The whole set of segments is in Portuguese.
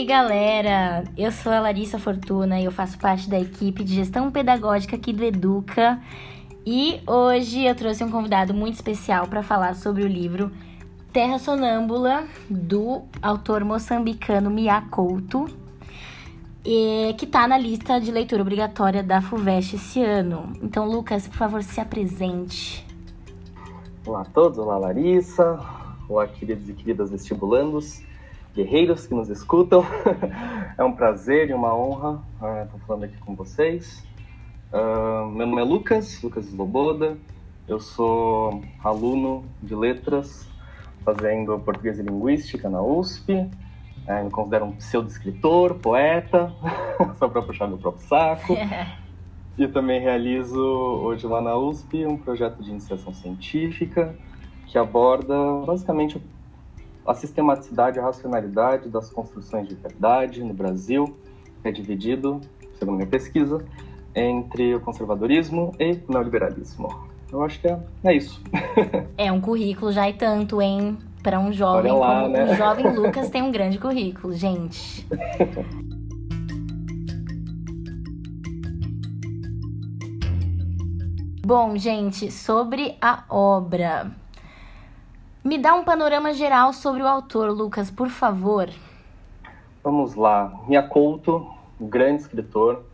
Aí, galera? Eu sou a Larissa Fortuna e eu faço parte da equipe de gestão pedagógica aqui do Educa. E hoje eu trouxe um convidado muito especial para falar sobre o livro Terra Sonâmbula, do autor moçambicano Mia Couto, que está na lista de leitura obrigatória da FUVEST esse ano. Então, Lucas, por favor, se apresente. Olá a todos, olá Larissa, olá queridos e queridas vestibulandos, guerreiros que nos escutam. é um prazer e uma honra estar uh, falando aqui com vocês. Uh, meu nome é Lucas, Lucas Sloboda, eu sou aluno de letras, fazendo português e linguística na USP. É, me considero um pseudo-escritor, poeta, só para puxar meu próprio saco. e também realizo hoje lá na USP um projeto de iniciação científica que aborda basicamente a sistematicidade e a racionalidade das construções de verdade no Brasil, é dividido, segundo minha pesquisa, entre o conservadorismo e o neoliberalismo. Eu acho que é, é isso. é um currículo já e tanto, hein? Para um jovem lá, como né? o jovem Lucas tem um grande currículo, gente. Bom, gente, sobre a obra. Me dá um panorama geral sobre o autor, Lucas, por favor. Vamos lá. Mia Couto, grande escritor,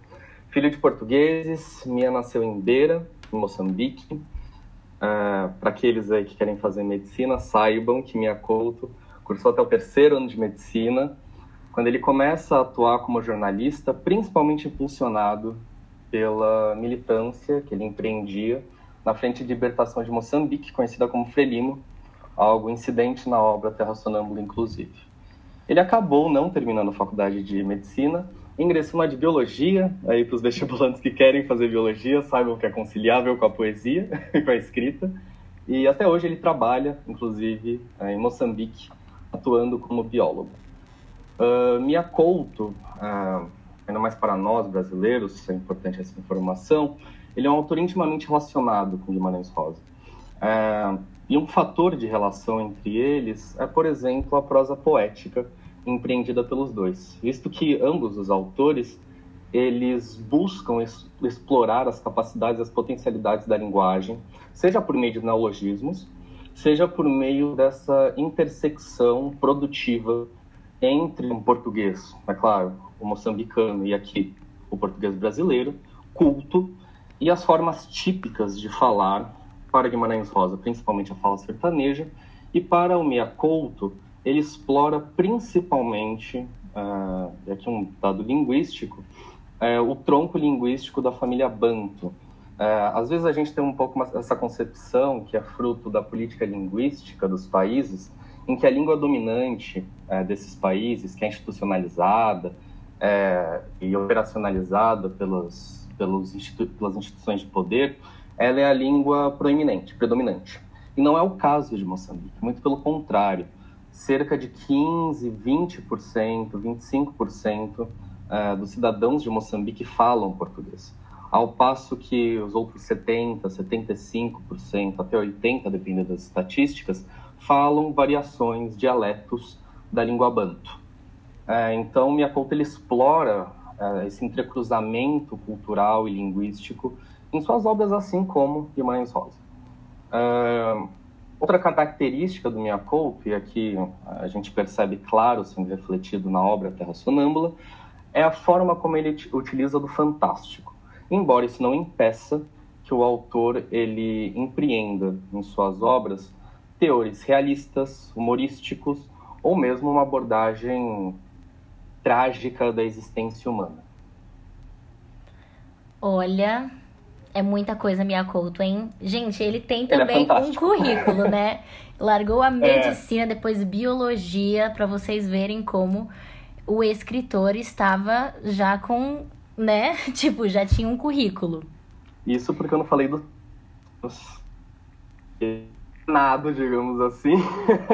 filho de portugueses. Mia nasceu em Beira, em Moçambique. Uh, Para aqueles aí que querem fazer medicina, saibam que Mia Couto cursou até o terceiro ano de medicina, quando ele começa a atuar como jornalista, principalmente impulsionado pela militância que ele empreendia na Frente de Libertação de Moçambique, conhecida como Frelimo, algo incidente na obra Terra Sonâmbula, inclusive. Ele acabou não terminando a faculdade de medicina, ingressou na de biologia, aí para os vestibulantes que querem fazer biologia, saibam que é conciliável com a poesia e com a escrita, e até hoje ele trabalha, inclusive, em Moçambique, atuando como biólogo. Uh, Mia Couto, uh, ainda mais para nós brasileiros, é importante essa informação, ele é um autor intimamente relacionado com Guimarães Rosa. É, e um fator de relação entre eles é, por exemplo, a prosa poética empreendida pelos dois, visto que ambos os autores eles buscam es explorar as capacidades e as potencialidades da linguagem, seja por meio de neologismos, seja por meio dessa intersecção produtiva entre um português, é claro, o moçambicano e aqui o português brasileiro, culto, e as formas típicas de falar para Guimarães Rosa, principalmente a fala sertaneja, e para o Mia Couto, ele explora principalmente, uh, aqui um dado linguístico, uh, o tronco linguístico da família Banto. Uh, às vezes a gente tem um pouco essa concepção que é fruto da política linguística dos países, em que a língua dominante uh, desses países, que é institucionalizada, é, e operacionalizada pelas, pelos institu pelas instituições de poder, ela é a língua proeminente, predominante. E não é o caso de Moçambique, muito pelo contrário. Cerca de 15, 20%, 25% dos cidadãos de Moçambique falam português. Ao passo que os outros 70, 75%, até 80%, dependendo das estatísticas, falam variações, dialetos da língua banto. É, então, Miyakoto ele explora é, esse entrecruzamento cultural e linguístico em suas obras, assim como Guimarães Rosa. É, outra característica do Miyakoto, e aqui a gente percebe claro sendo refletido na obra Terra Sonâmbula, é a forma como ele utiliza do fantástico. Embora isso não impeça que o autor ele empreenda em suas obras teores realistas, humorísticos ou mesmo uma abordagem trágica da existência humana. Olha, é muita coisa, Mia Couto, hein? Gente, ele tem também ele é um currículo, né? Largou a é. medicina, é. depois biologia, para vocês verem como o escritor estava já com, né? Tipo, já tinha um currículo. Isso porque eu não falei do nada, digamos assim,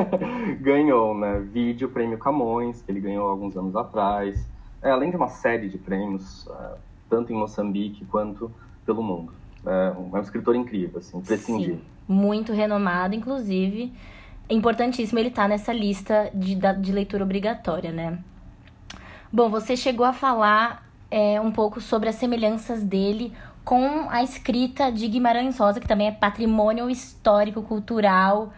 ganhou, né? Vídeo Prêmio Camões, que ele ganhou alguns anos atrás, é, além de uma série de prêmios, é, tanto em Moçambique quanto pelo mundo. É um, é um escritor incrível, assim, imprescindível. Sim, muito renomado, inclusive. É importantíssimo ele estar tá nessa lista de, de leitura obrigatória, né? Bom, você chegou a falar é, um pouco sobre as semelhanças dele com a escrita de Guimarães Rosa, que também é patrimônio histórico cultural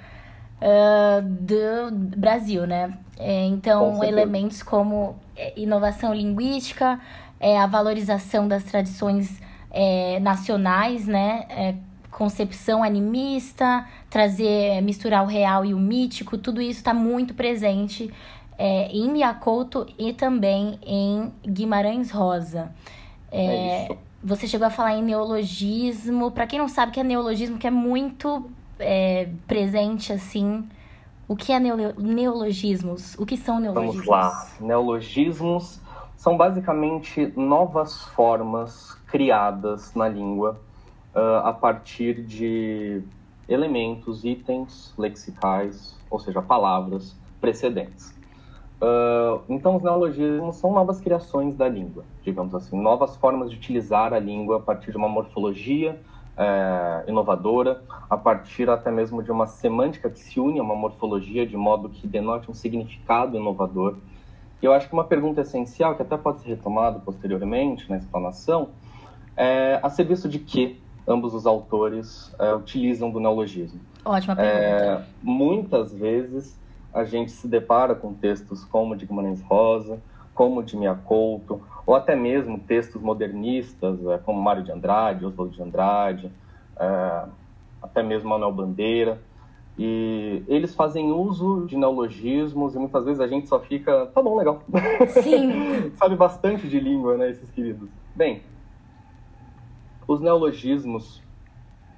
uh, do Brasil, né? É, então, elementos como é, inovação linguística, é, a valorização das tradições é, nacionais, né? É, concepção animista, trazer, misturar o real e o mítico, tudo isso está muito presente é, em Miyakoto e também em Guimarães Rosa. É, é você chegou a falar em neologismo. Para quem não sabe o que é neologismo, que é muito é, presente assim. O que é neologismos? O que são neologismos? Vamos lá. Neologismos são basicamente novas formas criadas na língua uh, a partir de elementos, itens lexicais, ou seja, palavras precedentes. Uh, então, os neologismos são novas criações da língua, digamos assim, novas formas de utilizar a língua a partir de uma morfologia é, inovadora, a partir até mesmo de uma semântica que se une a uma morfologia de modo que denote um significado inovador. Eu acho que uma pergunta essencial, que até pode ser retomada posteriormente na explanação, é a serviço de que ambos os autores é, utilizam do neologismo. Ótima pergunta. É, muitas vezes a gente se depara com textos como de Guimarães Rosa, como de Mia Couto, ou até mesmo textos modernistas, é, como Mário de Andrade, Oswald de Andrade, é, até mesmo Manuel Bandeira. E eles fazem uso de neologismos e muitas vezes a gente só fica, tá bom, legal. Sim. Sabe bastante de língua, né, esses queridos. Bem, os neologismos,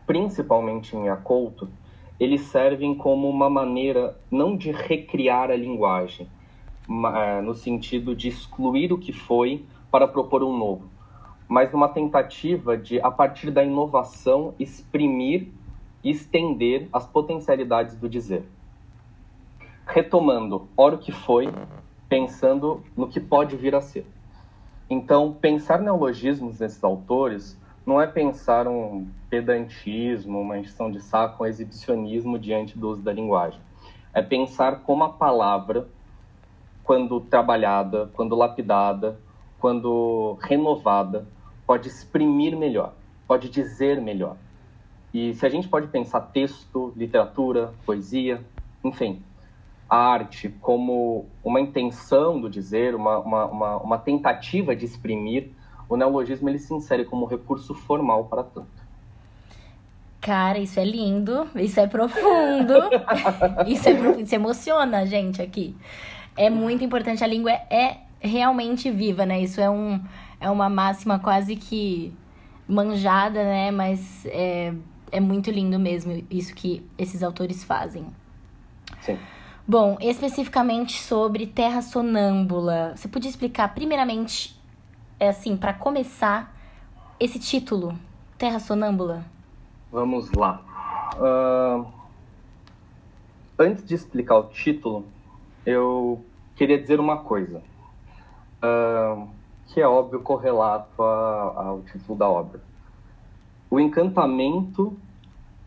principalmente em Acolto, eles servem como uma maneira não de recriar a linguagem, é, no sentido de excluir o que foi para propor um novo, mas numa tentativa de, a partir da inovação, exprimir e estender as potencialidades do dizer. Retomando, ora o que foi, pensando no que pode vir a ser. Então, pensar neologismos nesses autores não é pensar um pedantismo, uma encheção de saco, um exibicionismo diante do uso da linguagem. É pensar como a palavra, quando trabalhada, quando lapidada, quando renovada, pode exprimir melhor, pode dizer melhor. E se a gente pode pensar texto, literatura, poesia, enfim, a arte como uma intenção do dizer, uma, uma, uma, uma tentativa de exprimir, o neologismo ele se insere como recurso formal para tanto. Cara, isso é lindo, isso é profundo, isso é profundo, isso emociona a gente aqui. É muito importante, a língua é, realmente viva, né? Isso é, um, é uma máxima quase que manjada, né? Mas é, é muito lindo mesmo isso que esses autores fazem. Sim. Bom, especificamente sobre Terra Sonâmbula, você podia explicar primeiramente é assim, para começar, esse título, Terra Sonâmbula? Vamos lá. Uh, antes de explicar o título, eu queria dizer uma coisa, uh, que é óbvio correlato a, ao título da obra. O encantamento,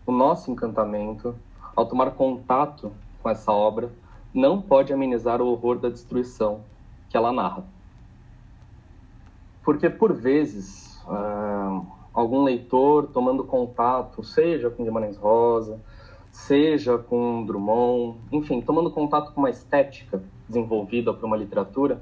o nosso encantamento, ao tomar contato com essa obra, não pode amenizar o horror da destruição que ela narra. Porque, por vezes, uh, algum leitor tomando contato, seja com Guimarães Rosa, seja com Drummond, enfim, tomando contato com uma estética desenvolvida por uma literatura,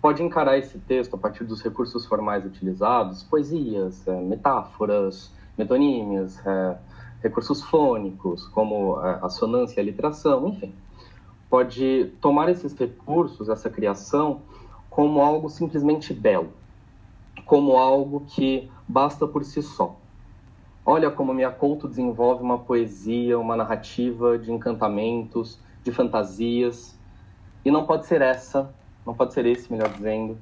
pode encarar esse texto a partir dos recursos formais utilizados, poesias, é, metáforas, metonímias, é, recursos fônicos, como é, a sonância e a literação, enfim. Pode tomar esses recursos, essa criação, como algo simplesmente belo, como algo que basta por si só. Olha como Couto desenvolve uma poesia, uma narrativa de encantamentos, de fantasias, e não pode ser essa, não pode ser esse, melhor dizendo,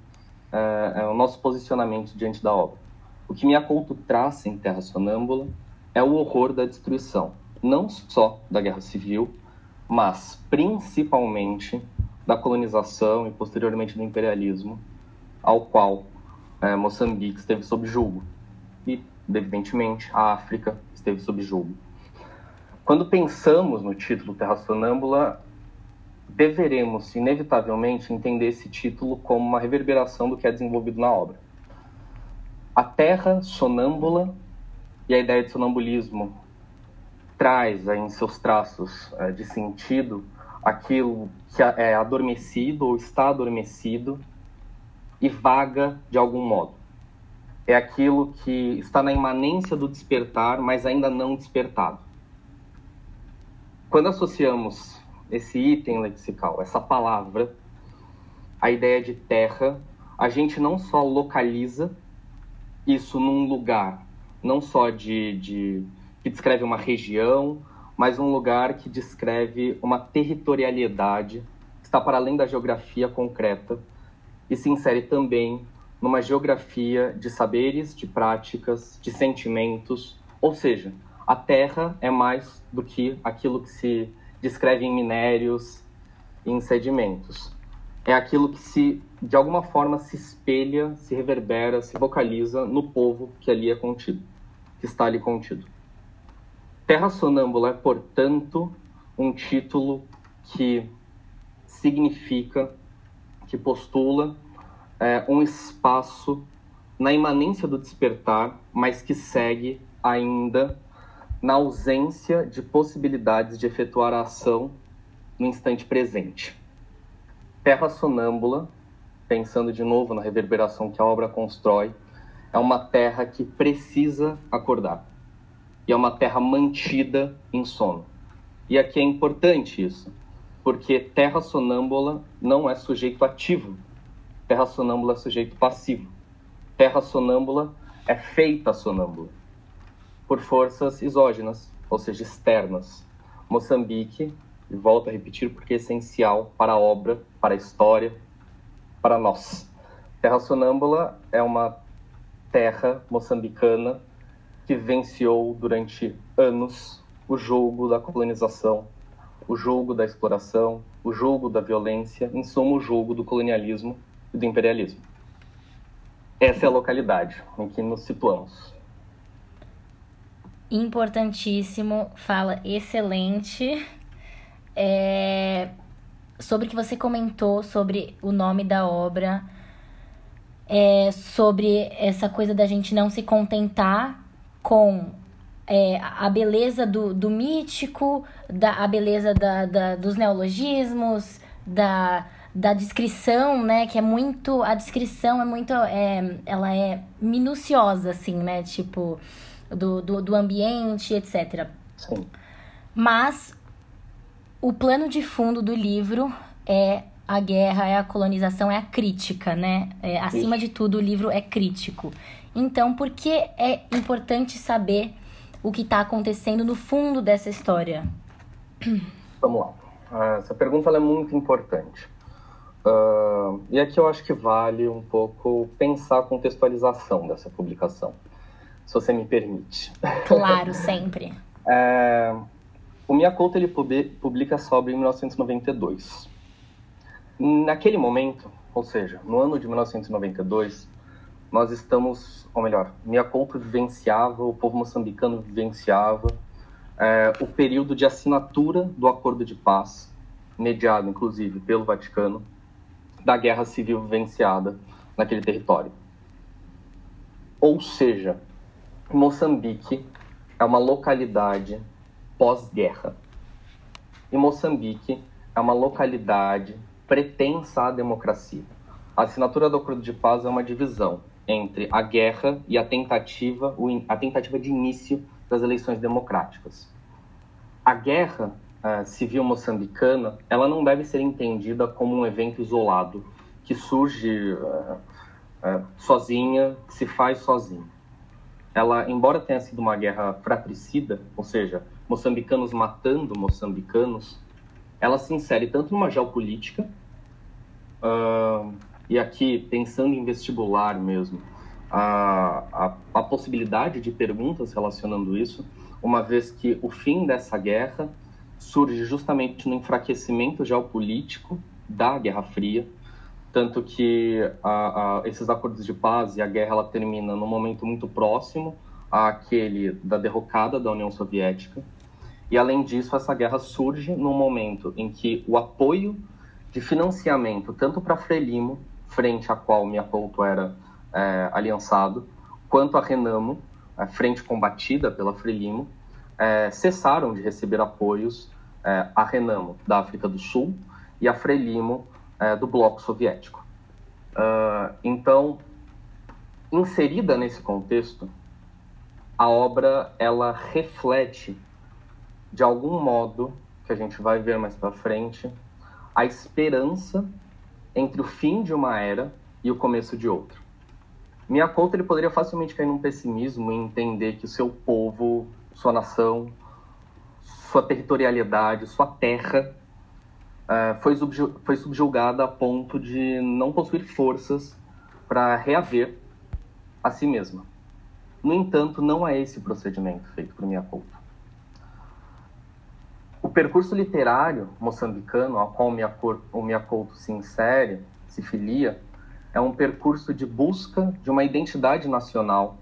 é, é o nosso posicionamento diante da obra. O que Couto traça em Terra Sonâmbula é o horror da destruição, não só da guerra civil, mas principalmente da colonização e posteriormente do imperialismo, ao qual é, Moçambique esteve sob julgo e, evidentemente, a África esteve sob julgo. Quando pensamos no título Terra Sonâmbula, deveremos, inevitavelmente, entender esse título como uma reverberação do que é desenvolvido na obra. A terra sonâmbula e a ideia de sonambulismo traz em seus traços é, de sentido aquilo que é adormecido ou está adormecido e vaga de algum modo. É aquilo que está na imanência do despertar, mas ainda não despertado. Quando associamos esse item lexical, essa palavra, a ideia de terra, a gente não só localiza isso num lugar, não só de, de que descreve uma região, mas um lugar que descreve uma territorialidade que está para além da geografia concreta e se insere também numa geografia de saberes, de práticas, de sentimentos, ou seja, a Terra é mais do que aquilo que se descreve em minérios e em sedimentos. É aquilo que se, de alguma forma, se espelha, se reverbera, se vocaliza no povo que ali é contido, que está ali contido. Terra Sonâmbula é, portanto, um título que significa, que postula é, um espaço na imanência do despertar, mas que segue ainda na ausência de possibilidades de efetuar a ação no instante presente. Terra sonâmbula, pensando de novo na reverberação que a obra constrói, é uma terra que precisa acordar. E é uma terra mantida em sono. E aqui é importante isso, porque terra sonâmbula não é sujeito ativo. Terra sonâmbula é sujeito passivo. Terra sonâmbula é feita sonâmbula por forças exógenas, ou seja, externas. Moçambique, volto a repetir porque é essencial para a obra, para a história, para nós. Terra Sonâmbula é uma terra moçambicana que venciou durante anos o jogo da colonização, o jogo da exploração, o jogo da violência, em suma, o jogo do colonialismo e do imperialismo. Essa é a localidade em que nos situamos importantíssimo, fala excelente. É, sobre o que você comentou sobre o nome da obra, é, sobre essa coisa da gente não se contentar com é, a beleza do, do mítico, da, a beleza da, da, dos neologismos, da, da descrição, né? Que é muito. A descrição é muito. É, ela é minuciosa, assim, né? Tipo do, do, do ambiente, etc. Sim. Mas o plano de fundo do livro é a guerra, é a colonização, é a crítica, né? É, acima de tudo, o livro é crítico. Então, por que é importante saber o que está acontecendo no fundo dessa história? Vamos lá. Ah, essa pergunta é muito importante. Uh, e aqui eu acho que vale um pouco pensar a contextualização dessa publicação se você me permite. Claro, sempre. é, o Minha Couto ele publica essa obra em 1992. Naquele momento, ou seja, no ano de 1992, nós estamos, ou melhor, Minha Couto vivenciava, o povo moçambicano vivenciava é, o período de assinatura do Acordo de Paz, mediado inclusive pelo Vaticano, da guerra civil vivenciada naquele território. Ou seja, Moçambique é uma localidade pós-guerra. E Moçambique é uma localidade pretensa à democracia. A assinatura do Acordo de Paz é uma divisão entre a guerra e a tentativa, a tentativa de início das eleições democráticas. A guerra uh, civil moçambicana, ela não deve ser entendida como um evento isolado que surge uh, uh, sozinha, que se faz sozinho ela, embora tenha sido uma guerra fratricida, ou seja, moçambicanos matando moçambicanos, ela se insere tanto numa geopolítica, uh, e aqui pensando em vestibular mesmo, a, a, a possibilidade de perguntas relacionando isso, uma vez que o fim dessa guerra surge justamente no enfraquecimento geopolítico da Guerra Fria, tanto que a, a, esses acordos de paz e a guerra ela termina num momento muito próximo àquele da derrocada da União Soviética. E além disso, essa guerra surge num momento em que o apoio de financiamento, tanto para Frelimo, frente à qual Miyakoto era é, aliançado, quanto a Renamo, a frente combatida pela Frelimo, é, cessaram de receber apoios é, a Renamo da África do Sul e a Frelimo é, do bloco soviético. Uh, então, inserida nesse contexto, a obra ela reflete de algum modo que a gente vai ver mais para frente a esperança entre o fim de uma era e o começo de outra. Minha conta ele poderia facilmente cair num pessimismo e entender que o seu povo, sua nação, sua territorialidade, sua terra uh, foi, foi subjugada a ponto de não possuir forças para reaver a si mesma. No entanto, não é esse o procedimento feito por Miyakoto. O percurso literário moçambicano ao qual o Miyakoto se insere, se filia, é um percurso de busca de uma identidade nacional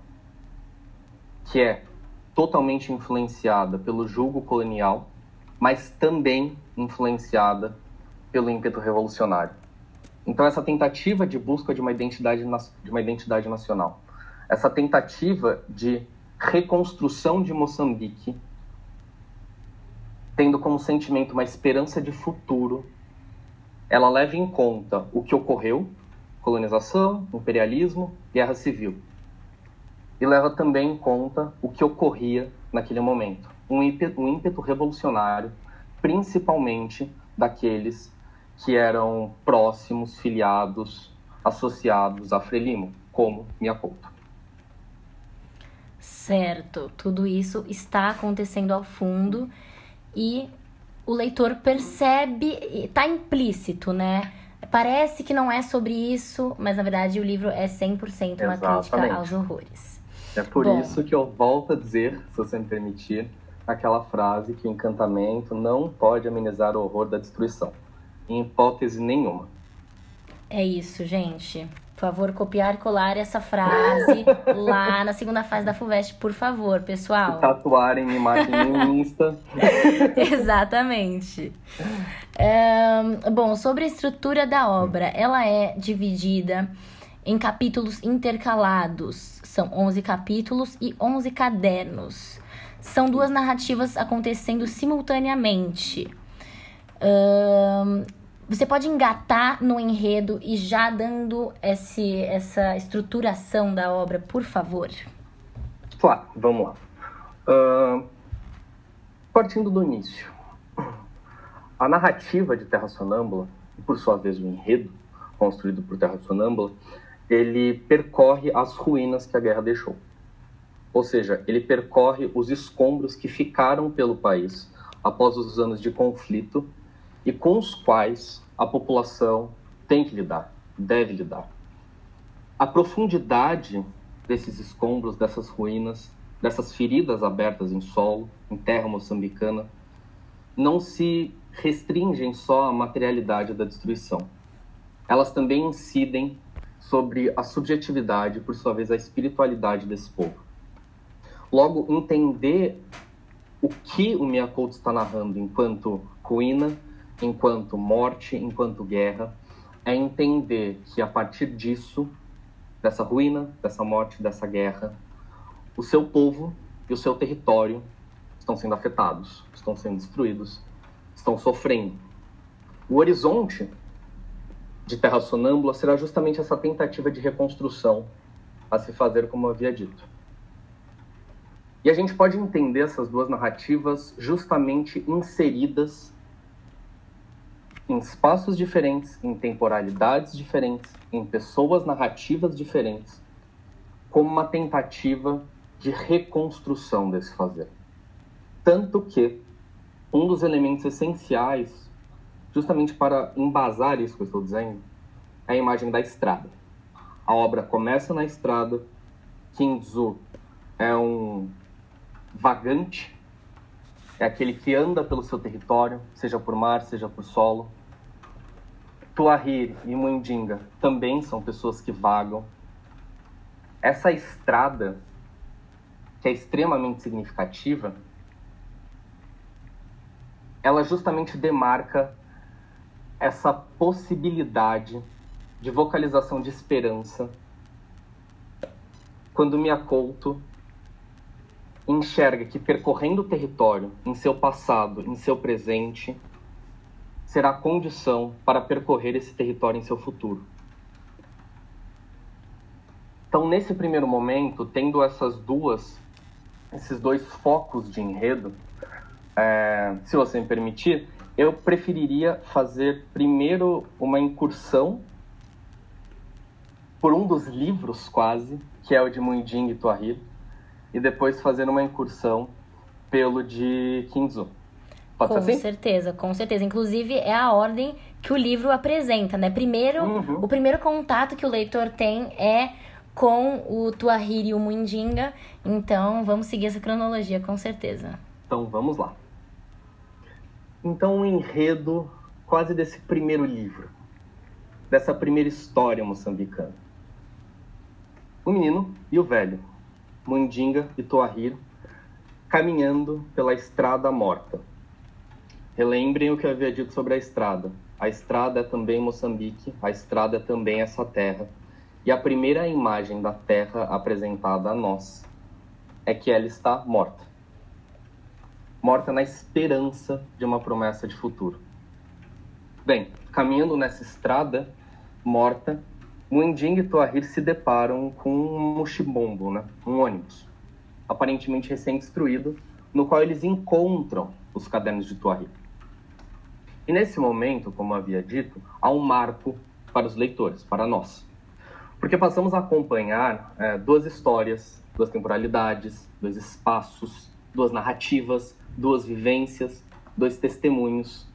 que é totalmente influenciada pelo julgo colonial, mas também influenciada pelo ímpeto revolucionário. Então essa tentativa de busca de uma identidade de uma identidade nacional, essa tentativa de reconstrução de Moçambique, tendo como sentimento uma esperança de futuro, ela leva em conta o que ocorreu, colonização, imperialismo, guerra civil. E leva também em conta o que ocorria naquele momento, um ímpeto, um ímpeto revolucionário, principalmente daqueles que eram próximos, filiados, associados a Frelimo, como Miyakoto. Certo, tudo isso está acontecendo ao fundo e o leitor percebe, está implícito, né? Parece que não é sobre isso, mas na verdade o livro é 100% uma Exatamente. crítica aos horrores. É por Bom, isso que eu volto a dizer, se você me permitir, aquela frase que o encantamento não pode amenizar o horror da destruição em hipótese nenhuma. É isso, gente. Por favor, copiar e colar essa frase lá na segunda fase da FUVEST, por favor, pessoal. E tatuarem imagem no Insta. Exatamente. Um, bom, sobre a estrutura da obra, ela é dividida em capítulos intercalados. São 11 capítulos e 11 cadernos. São duas narrativas acontecendo simultaneamente você pode engatar no enredo e já dando esse, essa estruturação da obra, por favor? Claro, vamos lá. Uh, partindo do início. A narrativa de Terra Sonâmbula, e por sua vez o enredo construído por Terra Sonâmbula, ele percorre as ruínas que a guerra deixou. Ou seja, ele percorre os escombros que ficaram pelo país após os anos de conflito e com os quais a população tem que lidar, deve lidar. A profundidade desses escombros, dessas ruínas, dessas feridas abertas em solo, em terra moçambicana, não se restringem só à materialidade da destruição. Elas também incidem sobre a subjetividade, por sua vez, a espiritualidade desse povo. Logo, entender o que o Miyakoto está narrando enquanto ruína enquanto morte, enquanto guerra, é entender que a partir disso, dessa ruína, dessa morte, dessa guerra, o seu povo e o seu território estão sendo afetados, estão sendo destruídos, estão sofrendo. O horizonte de Terra Sonâmbula será justamente essa tentativa de reconstrução a se fazer como havia dito. E a gente pode entender essas duas narrativas justamente inseridas em espaços diferentes, em temporalidades diferentes, em pessoas narrativas diferentes, como uma tentativa de reconstrução desse fazer. Tanto que um dos elementos essenciais, justamente para embasar isso que eu estou dizendo, é a imagem da estrada. A obra começa na estrada, Kinzu é um vagante é aquele que anda pelo seu território, seja por mar, seja por solo. Tuahir e Muindinga também são pessoas que vagam. Essa estrada, que é extremamente significativa, ela justamente demarca essa possibilidade de vocalização de esperança quando Miyakoto enxerga que percorrendo o território em seu passado, em seu presente, será condição para percorrer esse território em seu futuro. Então, nesse primeiro momento, tendo essas duas, esses dois focos de enredo, é, se você me permitir, eu preferiria fazer primeiro uma incursão por um dos livros, quase, que é o de Munding e Tuahir, e depois fazer uma incursão pelo de Kinzu. Pode com assim? certeza, com certeza. Inclusive, é a ordem que o livro apresenta, né? Primeiro, uhum. o primeiro contato que o leitor tem é com o Tuahir e o Mundinga. Então, vamos seguir essa cronologia, com certeza. Então, vamos lá. Então, o enredo quase desse primeiro livro, dessa primeira história moçambicana. O menino e o velho, Mundinga e Toahir, caminhando pela estrada morta. Relembrem o que eu havia dito sobre a estrada. A estrada é também Moçambique, a estrada é também essa terra. E a primeira imagem da terra apresentada a nós é que ela está morta morta na esperança de uma promessa de futuro. Bem, caminhando nessa estrada morta, Munding e Toahir se deparam com um mochibombo, né? um ônibus, aparentemente recém-destruído, no qual eles encontram os cadernos de Toahir. E nesse momento, como havia dito, há um marco para os leitores, para nós. Porque passamos a acompanhar é, duas histórias, duas temporalidades, dois espaços, duas narrativas, duas vivências, dois testemunhos,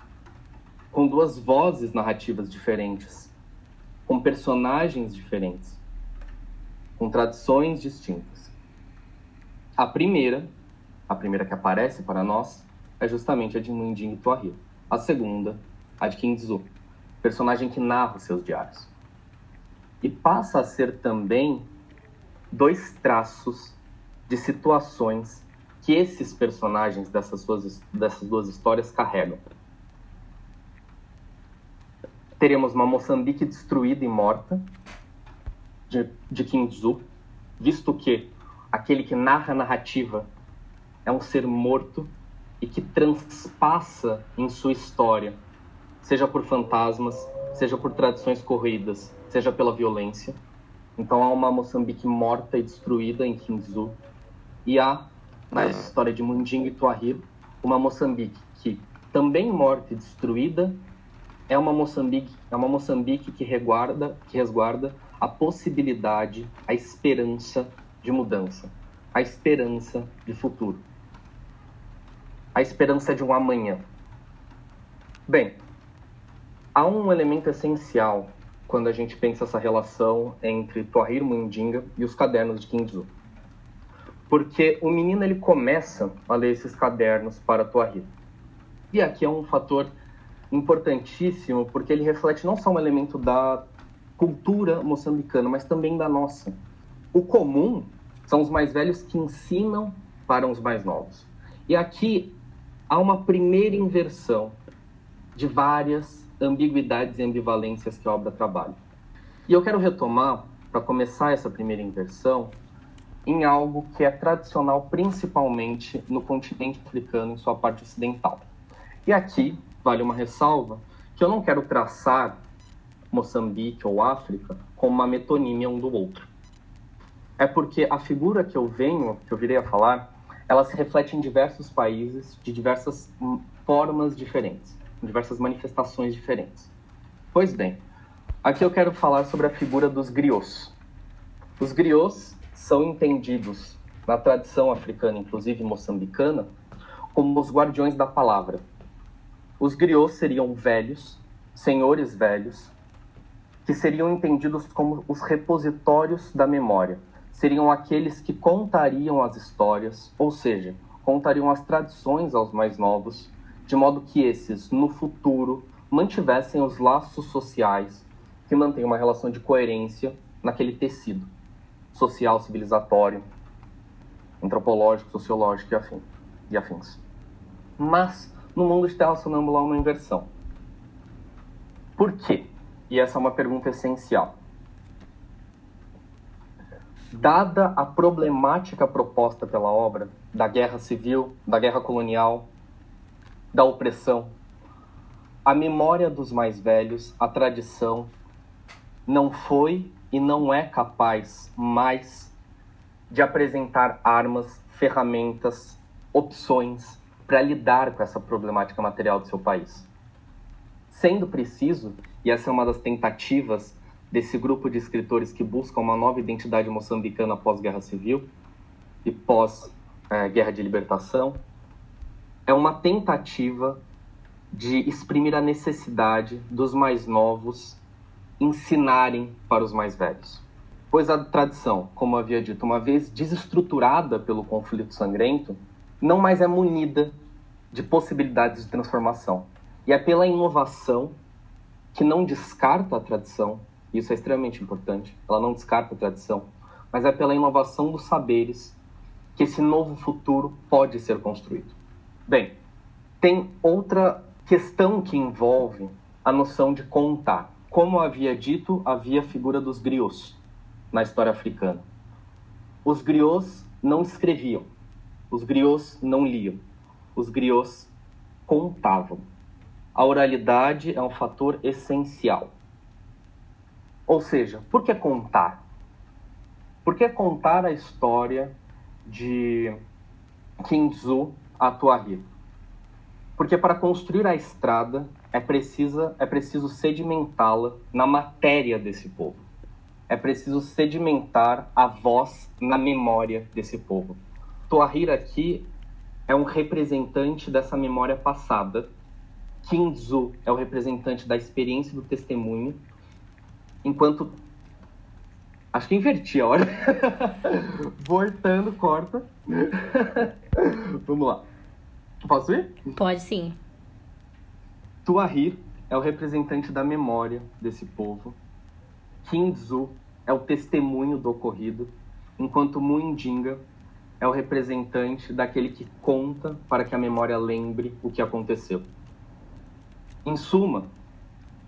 com duas vozes narrativas diferentes, com personagens diferentes, com tradições distintas. A primeira, a primeira que aparece para nós, é justamente a de Mundinho Tuahir. A segunda, a de Kinzu, personagem que narra os seus diários. E passa a ser também dois traços de situações que esses personagens dessas, suas, dessas duas histórias carregam. Teremos uma Moçambique destruída e morta, de, de Kim Tzu, visto que aquele que narra a narrativa é um ser morto e que transpassa em sua história, seja por fantasmas, seja por tradições corridas, seja pela violência. Então há uma Moçambique morta e destruída em Kinzu e há na história de Mundinho e Tuahir, uma Moçambique que, também morta e destruída, é uma Moçambique, é uma Moçambique que, reguarda, que resguarda a possibilidade, a esperança de mudança, a esperança de futuro, a esperança de um amanhã. Bem, há um elemento essencial quando a gente pensa essa relação entre Tuahir Mundinga e os cadernos de Kinzu porque o menino ele começa a ler esses cadernos para vida. E aqui é um fator importantíssimo, porque ele reflete não só um elemento da cultura moçambicana, mas também da nossa. O comum são os mais velhos que ensinam para os mais novos. E aqui há uma primeira inversão de várias ambiguidades e ambivalências que a obra trabalha. E eu quero retomar, para começar essa primeira inversão, em algo que é tradicional principalmente no continente africano, em sua parte ocidental. E aqui vale uma ressalva que eu não quero traçar Moçambique ou África como uma metonímia um do outro. É porque a figura que eu venho, que eu virei a falar, ela se reflete em diversos países, de diversas formas diferentes, diversas manifestações diferentes. Pois bem, aqui eu quero falar sobre a figura dos griots. Os griots são entendidos na tradição africana, inclusive moçambicana, como os guardiões da palavra. Os griots seriam velhos, senhores velhos, que seriam entendidos como os repositórios da memória. Seriam aqueles que contariam as histórias, ou seja, contariam as tradições aos mais novos, de modo que esses, no futuro, mantivessem os laços sociais que mantêm uma relação de coerência naquele tecido social civilizatório, antropológico, sociológico e, e afins. Mas No mundo de Terra Sonâmbula há uma inversão. Por quê? E essa é uma pergunta essencial. Dada a problemática proposta pela obra da guerra civil, da guerra colonial, da opressão, a memória dos mais velhos, a tradição, não foi e não é capaz mais de apresentar armas, ferramentas, opções para lidar com essa problemática material do seu país. Sendo preciso, e essa é uma das tentativas desse grupo de escritores que buscam uma nova identidade moçambicana pós-guerra civil e pós-guerra de libertação, é uma tentativa de exprimir a necessidade dos mais novos ensinarem para os mais velhos. Pois a tradição, como havia dito, uma vez desestruturada pelo conflito sangrento, não mais é munida de possibilidades de transformação. E é pela inovação que não descarta a tradição, isso é extremamente importante, ela não descarta a tradição, mas é pela inovação dos saberes que esse novo futuro pode ser construído. Bem, tem outra questão que envolve a noção de contar. Como havia dito, havia a figura dos griots na história africana. Os griots não escreviam, os griots não liam, os griots contavam. A oralidade é um fator essencial. Ou seja, por que contar? Por que contar a história de Kinzu Atuahir? Porque para construir a estrada é, precisa, é preciso sedimentá-la na matéria desse povo. É preciso sedimentar a voz na memória desse povo. Tuahir aqui é um representante dessa memória passada. Kinzu é o representante da experiência do testemunho, enquanto Acho que inverti a hora. Voltando, corta. Vamos lá. Posso ir? Pode sim. Tuahir é o representante da memória desse povo. Kinzu é o testemunho do ocorrido, enquanto Muindinga é o representante daquele que conta para que a memória lembre o que aconteceu. Em suma,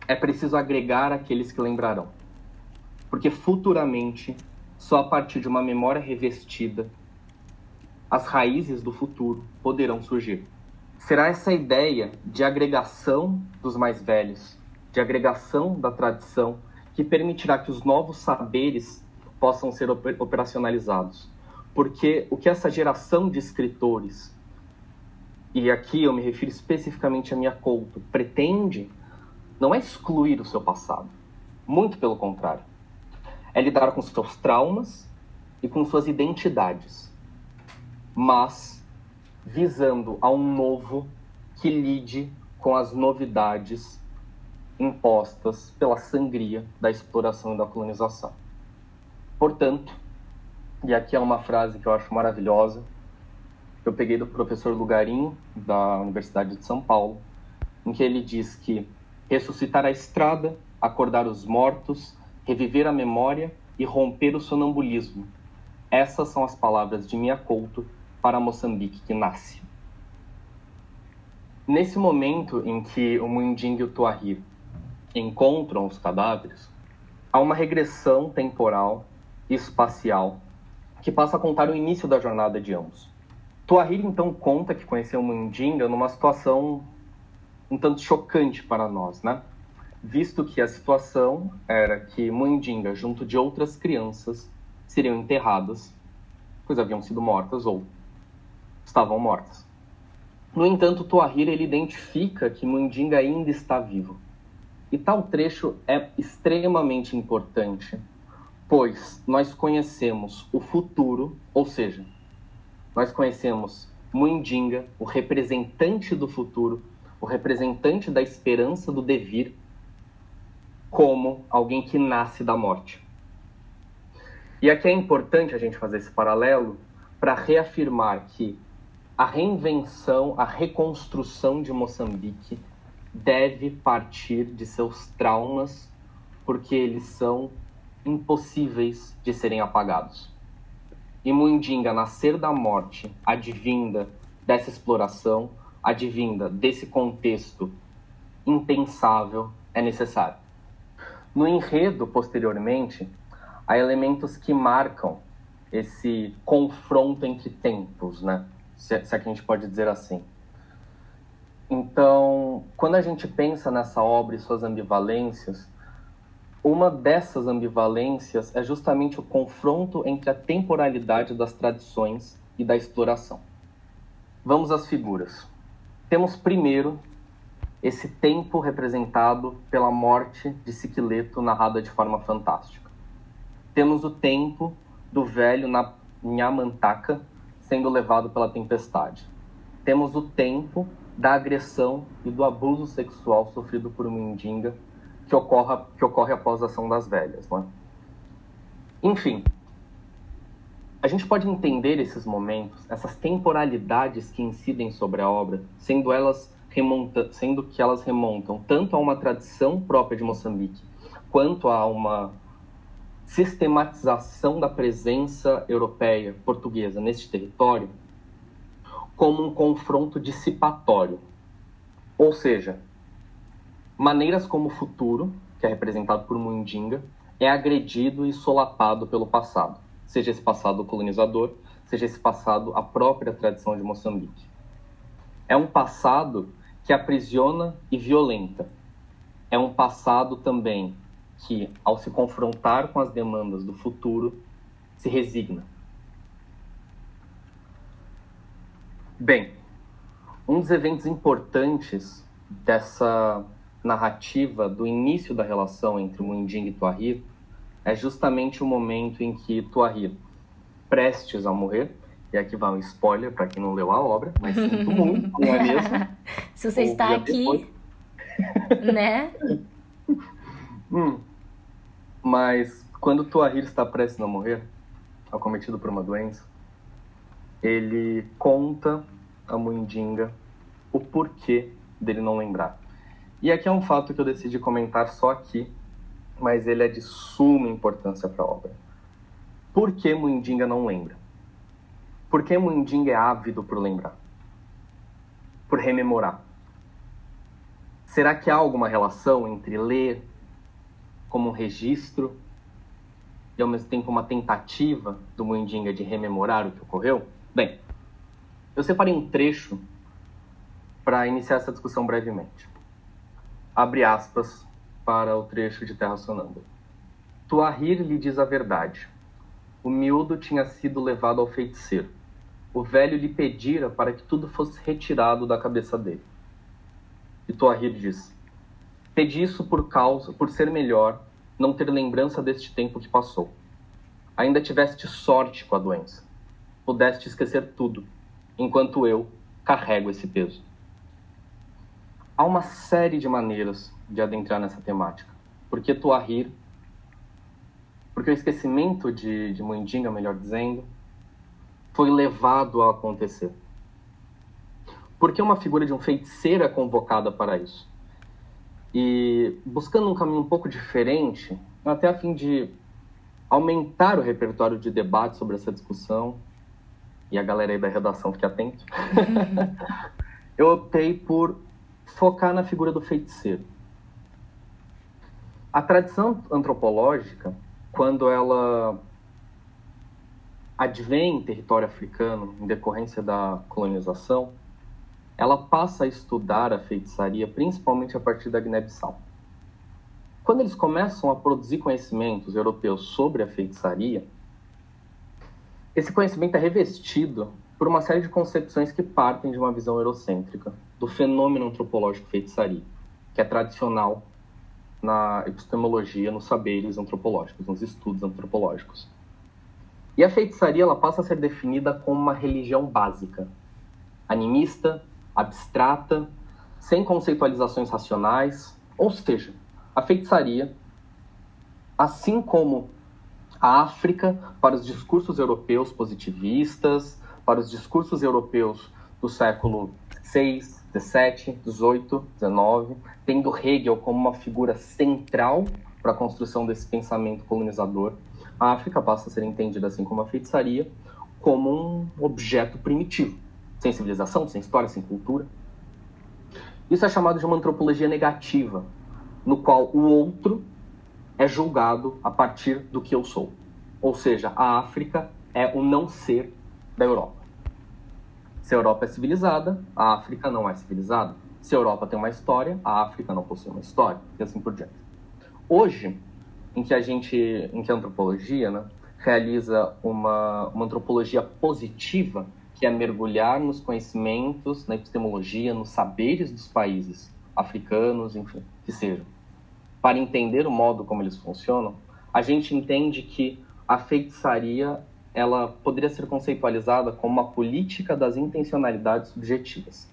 é preciso agregar aqueles que lembrarão, porque futuramente, só a partir de uma memória revestida, as raízes do futuro poderão surgir. Será essa ideia de agregação dos mais velhos, de agregação da tradição, que permitirá que os novos saberes possam ser operacionalizados. Porque o que essa geração de escritores, e aqui eu me refiro especificamente a minha Couto, pretende não é excluir o seu passado. Muito pelo contrário. É lidar com seus traumas e com suas identidades mas visando a um novo que lide com as novidades impostas pela sangria da exploração e da colonização. Portanto, e aqui é uma frase que eu acho maravilhosa, que eu peguei do professor Lugarinho, da Universidade de São Paulo, em que ele diz que ressuscitar a estrada, acordar os mortos, reviver a memória e romper o sonambulismo. Essas são as palavras de Mia Couto para Moçambique que nasce. Nesse momento em que o Munding e o Tuahir encontram os cadáveres, há uma regressão temporal e espacial que passa a contar o início da jornada de ambos. Tuahir então conta que conheceu Mundinga numa situação um tanto chocante para nós, né? Visto que a situação era que Mundinga, junto de outras crianças, seriam enterradas, pois haviam sido mortas ou estavam mortas. No entanto, Tuahir ele identifica que Mundinga ainda está vivo. E tal trecho é extremamente importante, pois nós conhecemos o futuro, ou seja, nós conhecemos Mundinga, o representante do futuro, o representante da esperança do devir, como alguém que nasce da morte. E aqui é importante a gente fazer esse paralelo para reafirmar que a reinvenção, a reconstrução de Moçambique deve partir de seus traumas, porque eles são impossíveis de serem apagados. E Mundinga, nascer da morte, advinda dessa exploração, advinda desse contexto impensável é necessário. No enredo, posteriormente, há elementos que marcam esse confronto entre tempos, né? Se, se é que a gente pode dizer assim. Então, quando a gente pensa nessa obra e suas ambivalências, uma dessas ambivalências é justamente o confronto entre a temporalidade das tradições e da exploração. Vamos às figuras. Temos primeiro esse tempo representado pela morte de Siquileto narrada de forma fantástica. Temos o tempo do velho na Nhamantaka sendo levado pela tempestade. Temos o tempo da agressão e do abuso sexual sofrido por uma mendiga que ocorre, que ocorre após a ação das velhas. É? Enfim, a gente pode entender esses momentos, essas temporalidades que incidem sobre a obra, sendo elas remonta, sendo que elas remontam tanto a uma tradição própria de Moçambique, quanto a uma sistematização da presença europeia portuguesa neste território, como um confronto dissipatório. Ou seja, maneiras como o futuro, que é representado por Mundinga, é agredido e solapado pelo passado, seja esse passado colonizador, seja esse passado a própria tradição de Moçambique. É um passado que aprisiona e violenta. É um passado também que, ao se confrontar com as demandas do futuro, se resigna. Bem, um dos eventos importantes dessa narrativa do início da relação entre Munding e Tuahir é justamente o momento em que Tuahir, prestes a morrer, e aqui vai um spoiler para quem não leu a obra, mas sinto muito, não é mesmo? Se você está aqui, né? Hum. Mas quando Tuahir está prestes a morrer, acometido por uma doença, ele conta a Mundinga o porquê dele não lembrar. E aqui é um fato que eu decidi comentar só aqui, mas ele é de suma importância para a obra. Por que Mundinga não lembra? Por que Mundinga é ávido por lembrar? Por rememorar? Será que há alguma relação entre ler como um registro e ao mesmo tempo uma tentativa do Mundinga de rememorar o que ocorreu? Bem, eu separei um trecho para iniciar essa discussão brevemente abre aspas para o trecho de Terra Sonâmbula. Tuahir lhe diz a verdade. O miúdo tinha sido levado ao feiticeiro. O velho lhe pedira para que tudo fosse retirado da cabeça dele. E Tuahir diz: Pedi isso por causa, por ser melhor, não ter lembrança deste tempo que passou. Ainda tiveste sorte com a doença. Pudeste esquecer tudo, enquanto eu carrego esse peso há uma série de maneiras de adentrar nessa temática. Porque Tuahir, porque o esquecimento de, de Mundinga, melhor dizendo, foi levado a acontecer. Porque uma figura de um feiticeiro é convocada para isso. E buscando um caminho um pouco diferente, até a fim de aumentar o repertório de debate sobre essa discussão, e a galera aí da redação fique atento, eu optei por focar na figura do feiticeiro. A tradição antropológica, quando ela advém em território africano em decorrência da colonização, ela passa a estudar a feitiçaria principalmente a partir da Guiné-Bissau. Quando eles começam a produzir conhecimentos europeus sobre a feitiçaria, esse conhecimento é revestido por uma série de concepções que partem de uma visão eurocêntrica do fenômeno antropológico feitiçaria, que é tradicional na epistemologia, nos saberes antropológicos, nos estudos antropológicos. E a feitiçaria ela passa a ser definida como uma religião básica, animista, abstrata, sem conceitualizações racionais, ou seja, a feitiçaria, assim como a África para os discursos europeus positivistas, para os discursos europeus do século VI, XVII, XVIII, XIX, tendo Hegel como uma figura central para a construção desse pensamento colonizador, a África passa a ser entendida assim como a feitiçaria, como um objeto primitivo, sem civilização, sem história, sem cultura, Isso é chamado de uma antropologia negativa, no qual o outro é julgado a partir do que eu sou. Ou seja, a África é o não ser da Europa. Se a Europa é civilizada, a África não é civilizada. Se a Europa tem uma história, a África não possui uma história, e assim por diante. Hoje, em que a gente, em que a antropologia né, realiza uma, uma antropologia positiva, que é mergulhar nos conhecimentos, na epistemologia, nos saberes dos países africanos, enfim, que sejam, para entender o modo como eles funcionam, a gente entende que a feitiçaria ela poderia ser conceitualizada como uma política das intencionalidades subjetivas.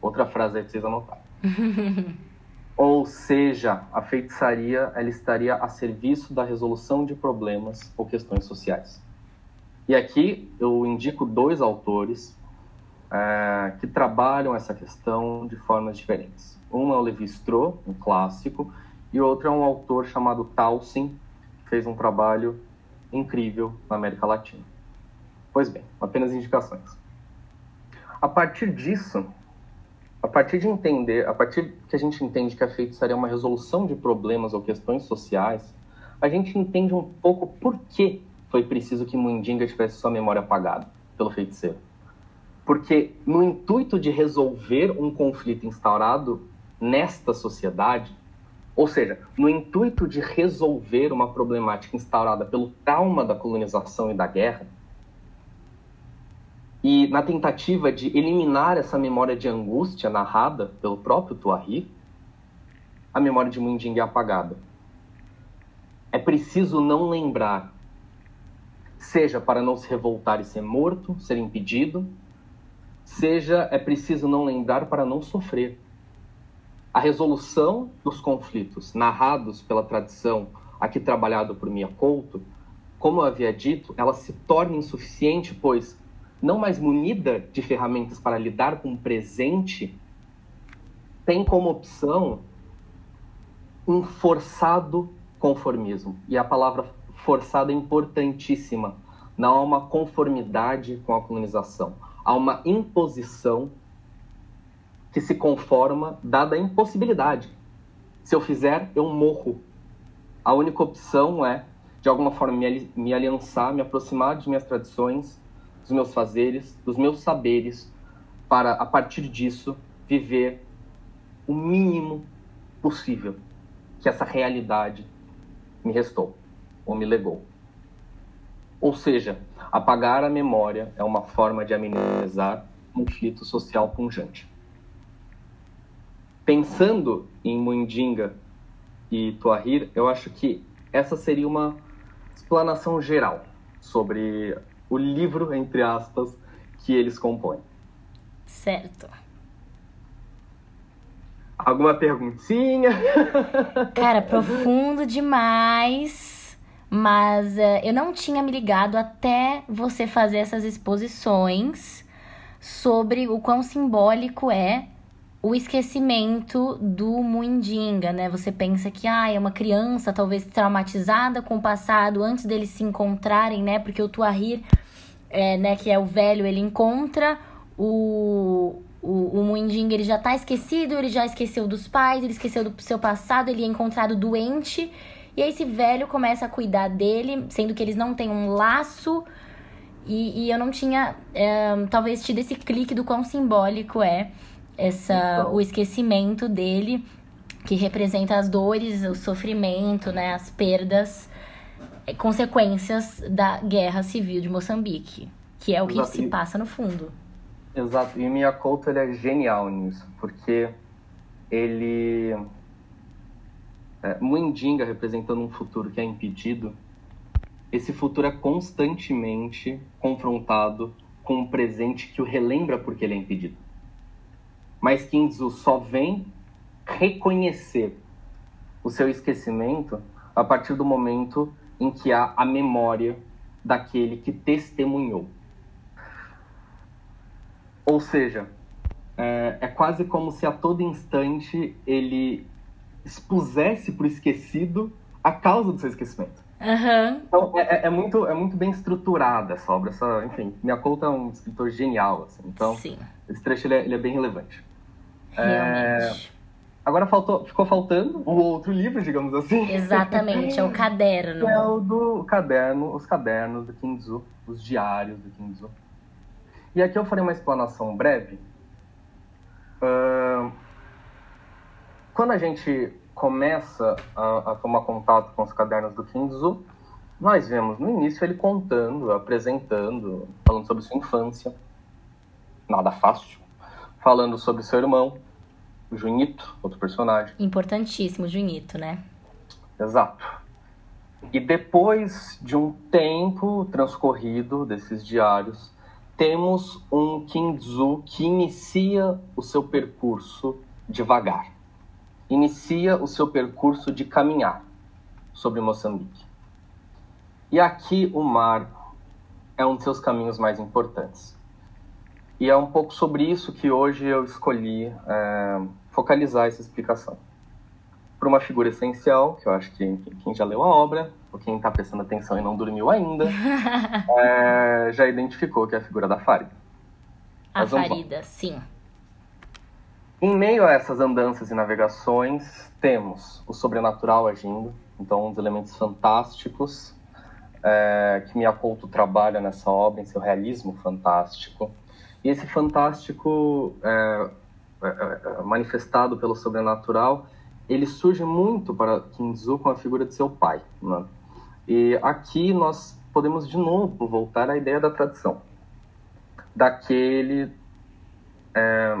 Outra frase aí pra vocês anotarem. Ou seja, a feitiçaria ela estaria a serviço da resolução de problemas ou questões sociais. E aqui eu indico dois autores é, que trabalham essa questão de formas diferentes. Um é o Levi-Strauss, um clássico, e outro é um autor chamado Towson, que fez um trabalho incrível na América Latina. Pois bem, apenas indicações. A partir disso, a partir de entender, a partir que a gente entende que a feitiçaria é uma resolução de problemas ou questões sociais, a gente entende um pouco por que foi preciso que Mundinga tivesse sua memória apagada pelo feiticeiro. Porque no intuito de resolver um conflito instaurado nesta sociedade, ou seja, no intuito de resolver uma problemática instaurada pelo trauma da colonização e da guerra, e na tentativa de eliminar essa memória de angústia narrada pelo próprio Tuahir, a memória de Mundinga é apagada. É preciso não lembrar, seja para não se revoltar e ser morto, ser impedido, seja é preciso não lembrar para não sofrer. A resolução dos conflitos narrados pela tradição aqui trabalhado por Mia Couto, como eu havia dito, ela se torna insuficiente, pois não mais munida de ferramentas para lidar com o presente, tem como opção um forçado conformismo. E a palavra forçado é importantíssima. Não há uma conformidade com a colonização. Há uma imposição que se conforma dada a impossibilidade. Se eu fizer, eu morro. A única opção é, de alguma forma, me, aliançar, me aproximar de minhas tradições, dos meus fazeres, dos meus saberes, para, a partir disso, viver o mínimo possível que essa realidade me restou ou me legou. Ou seja, apagar a memória é uma forma de amenizar conflito social pungente. Pensando em Mundinga e Tuahir, eu acho que essa seria uma explanação geral sobre o livro, entre aspas, que eles compõem. Certo. Alguma perguntinha? Cara, profundo demais. Mas uh, eu não tinha me ligado até você fazer essas exposições sobre o quão simbólico é o esquecimento do Muindinga, né? Você pensa que ah, é uma criança talvez traumatizada com o passado antes deles se encontrarem, né? Porque o Tuahir, é, né, que é o velho, ele encontra o, o, o Muindinga, ele já tá esquecido, ele já esqueceu dos pais, ele esqueceu do seu passado, ele é encontrado doente. E aí esse velho começa a cuidar dele, sendo que eles não têm um laço. E, e eu não tinha, é, talvez, tido esse clique do quão simbólico é essa o esquecimento dele, que representa as dores, o sofrimento, né, as perdas, eh, consequências da guerra civil de Moçambique, que é o que Exato. se passa no fundo. Exato, e Miyakoto ele é genial nisso, porque ele é, Muindinga representando um futuro que é impedido, esse futuro é constantemente confrontado com um presente que o relembra porque ele é impedido mas Kinzu só vem reconhecer o seu esquecimento a partir do momento em que há a memória daquele que testemunhou. Ou seja, é, é quase como se a todo instante ele expusesse para o esquecido a causa do seu esquecimento. Uhum. Então, é, é, é, muito, é muito bem estruturada essa obra. Essa, enfim, minha conta é um escritor genial. Assim, então, Sim. esse trecho ele é, ele é bem relevante. Realmente. É... Agora faltou, ficou faltando o outro livro, digamos assim. Exatamente, é o caderno. É o do caderno, os cadernos do Kinzu, os diários do Kinzu. E aqui eu farei uma explanação breve. Uh, quando a gente começa a, a, tomar contato com os cadernos do Kinzu, nós vemos no início ele contando, apresentando, falando sobre sua infância, nada fácil, falando sobre seu irmão, o Junito, outro personagem. Importantíssimo, Junito, né? Exato. E depois de um tempo transcorrido desses diários, temos um Kinzu que inicia o seu percurso devagar. Inicia o seu percurso de caminhar sobre Moçambique. E aqui o mar é um de seus caminhos mais importantes. E é um pouco sobre isso que hoje eu escolhi é, focalizar essa explicação. Por uma figura essencial, que eu acho que quem já leu a obra, ou quem está prestando atenção e não dormiu ainda, é, já identificou que é a figura da Farida. A Farida, sim. Em meio a essas andanças e navegações, temos o sobrenatural agindo, então um dos elementos fantásticos é, que Miyakoto trabalha nessa obra, em seu realismo fantástico, e esse fantástico é, é, é, manifestado pelo sobrenatural, ele surge muito para Kinzu com a figura de seu pai. Né? E aqui nós podemos de novo voltar à ideia da tradição, daquele é,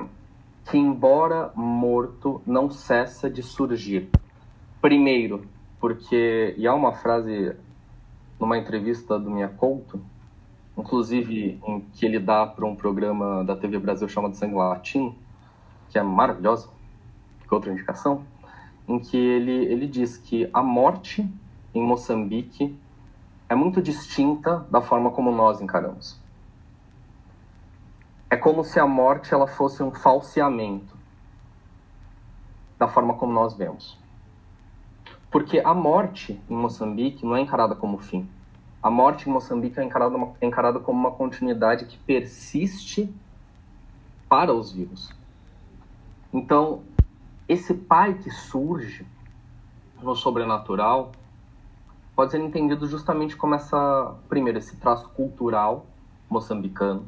que, embora morto, não cessa de surgir. Primeiro, porque, e há uma frase numa entrevista do Minha Couto, inclusive em que ele dá para um programa da TV Brasil chamado Sangue Latino, que é maravilhosa, que outra indicação, em que ele, ele diz que a morte em Moçambique é muito distinta da forma como nós encaramos. É como se a morte ela fosse um falseamento da forma como nós vemos. Porque a morte em Moçambique não é encarada como fim a morte em Moçambique é encarada, é encarada como uma continuidade que persiste para os vivos. Então, esse pai que surge no sobrenatural pode ser entendido justamente como essa, primeiro, esse traço cultural moçambicano,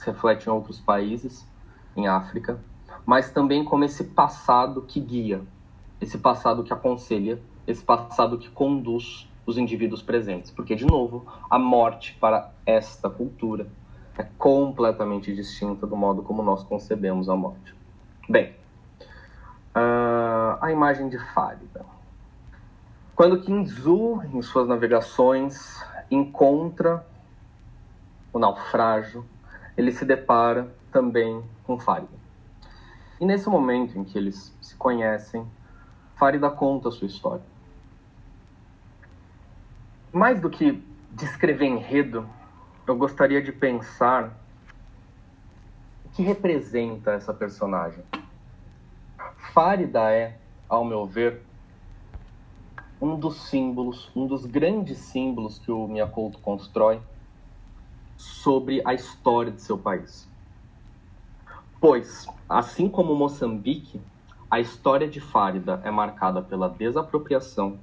se reflete em outros países, em África, mas também como esse passado que guia, esse passado que aconselha, esse passado que conduz os indivíduos presentes, porque, de novo, a morte para esta cultura é completamente distinta do modo como nós concebemos a morte. Bem, uh, a imagem de Fárida. Quando Kinzu, em suas navegações, encontra o naufrágio, ele se depara também com Fárida. E nesse momento em que eles se conhecem, Fárida conta sua história mais do que descrever enredo, eu gostaria de pensar o que representa essa personagem. Fárida é, ao meu ver, um dos símbolos, um dos grandes símbolos que o Miyakoto constrói sobre a história de seu país. Pois, assim como Moçambique, a história de Fárida é marcada pela desapropriação,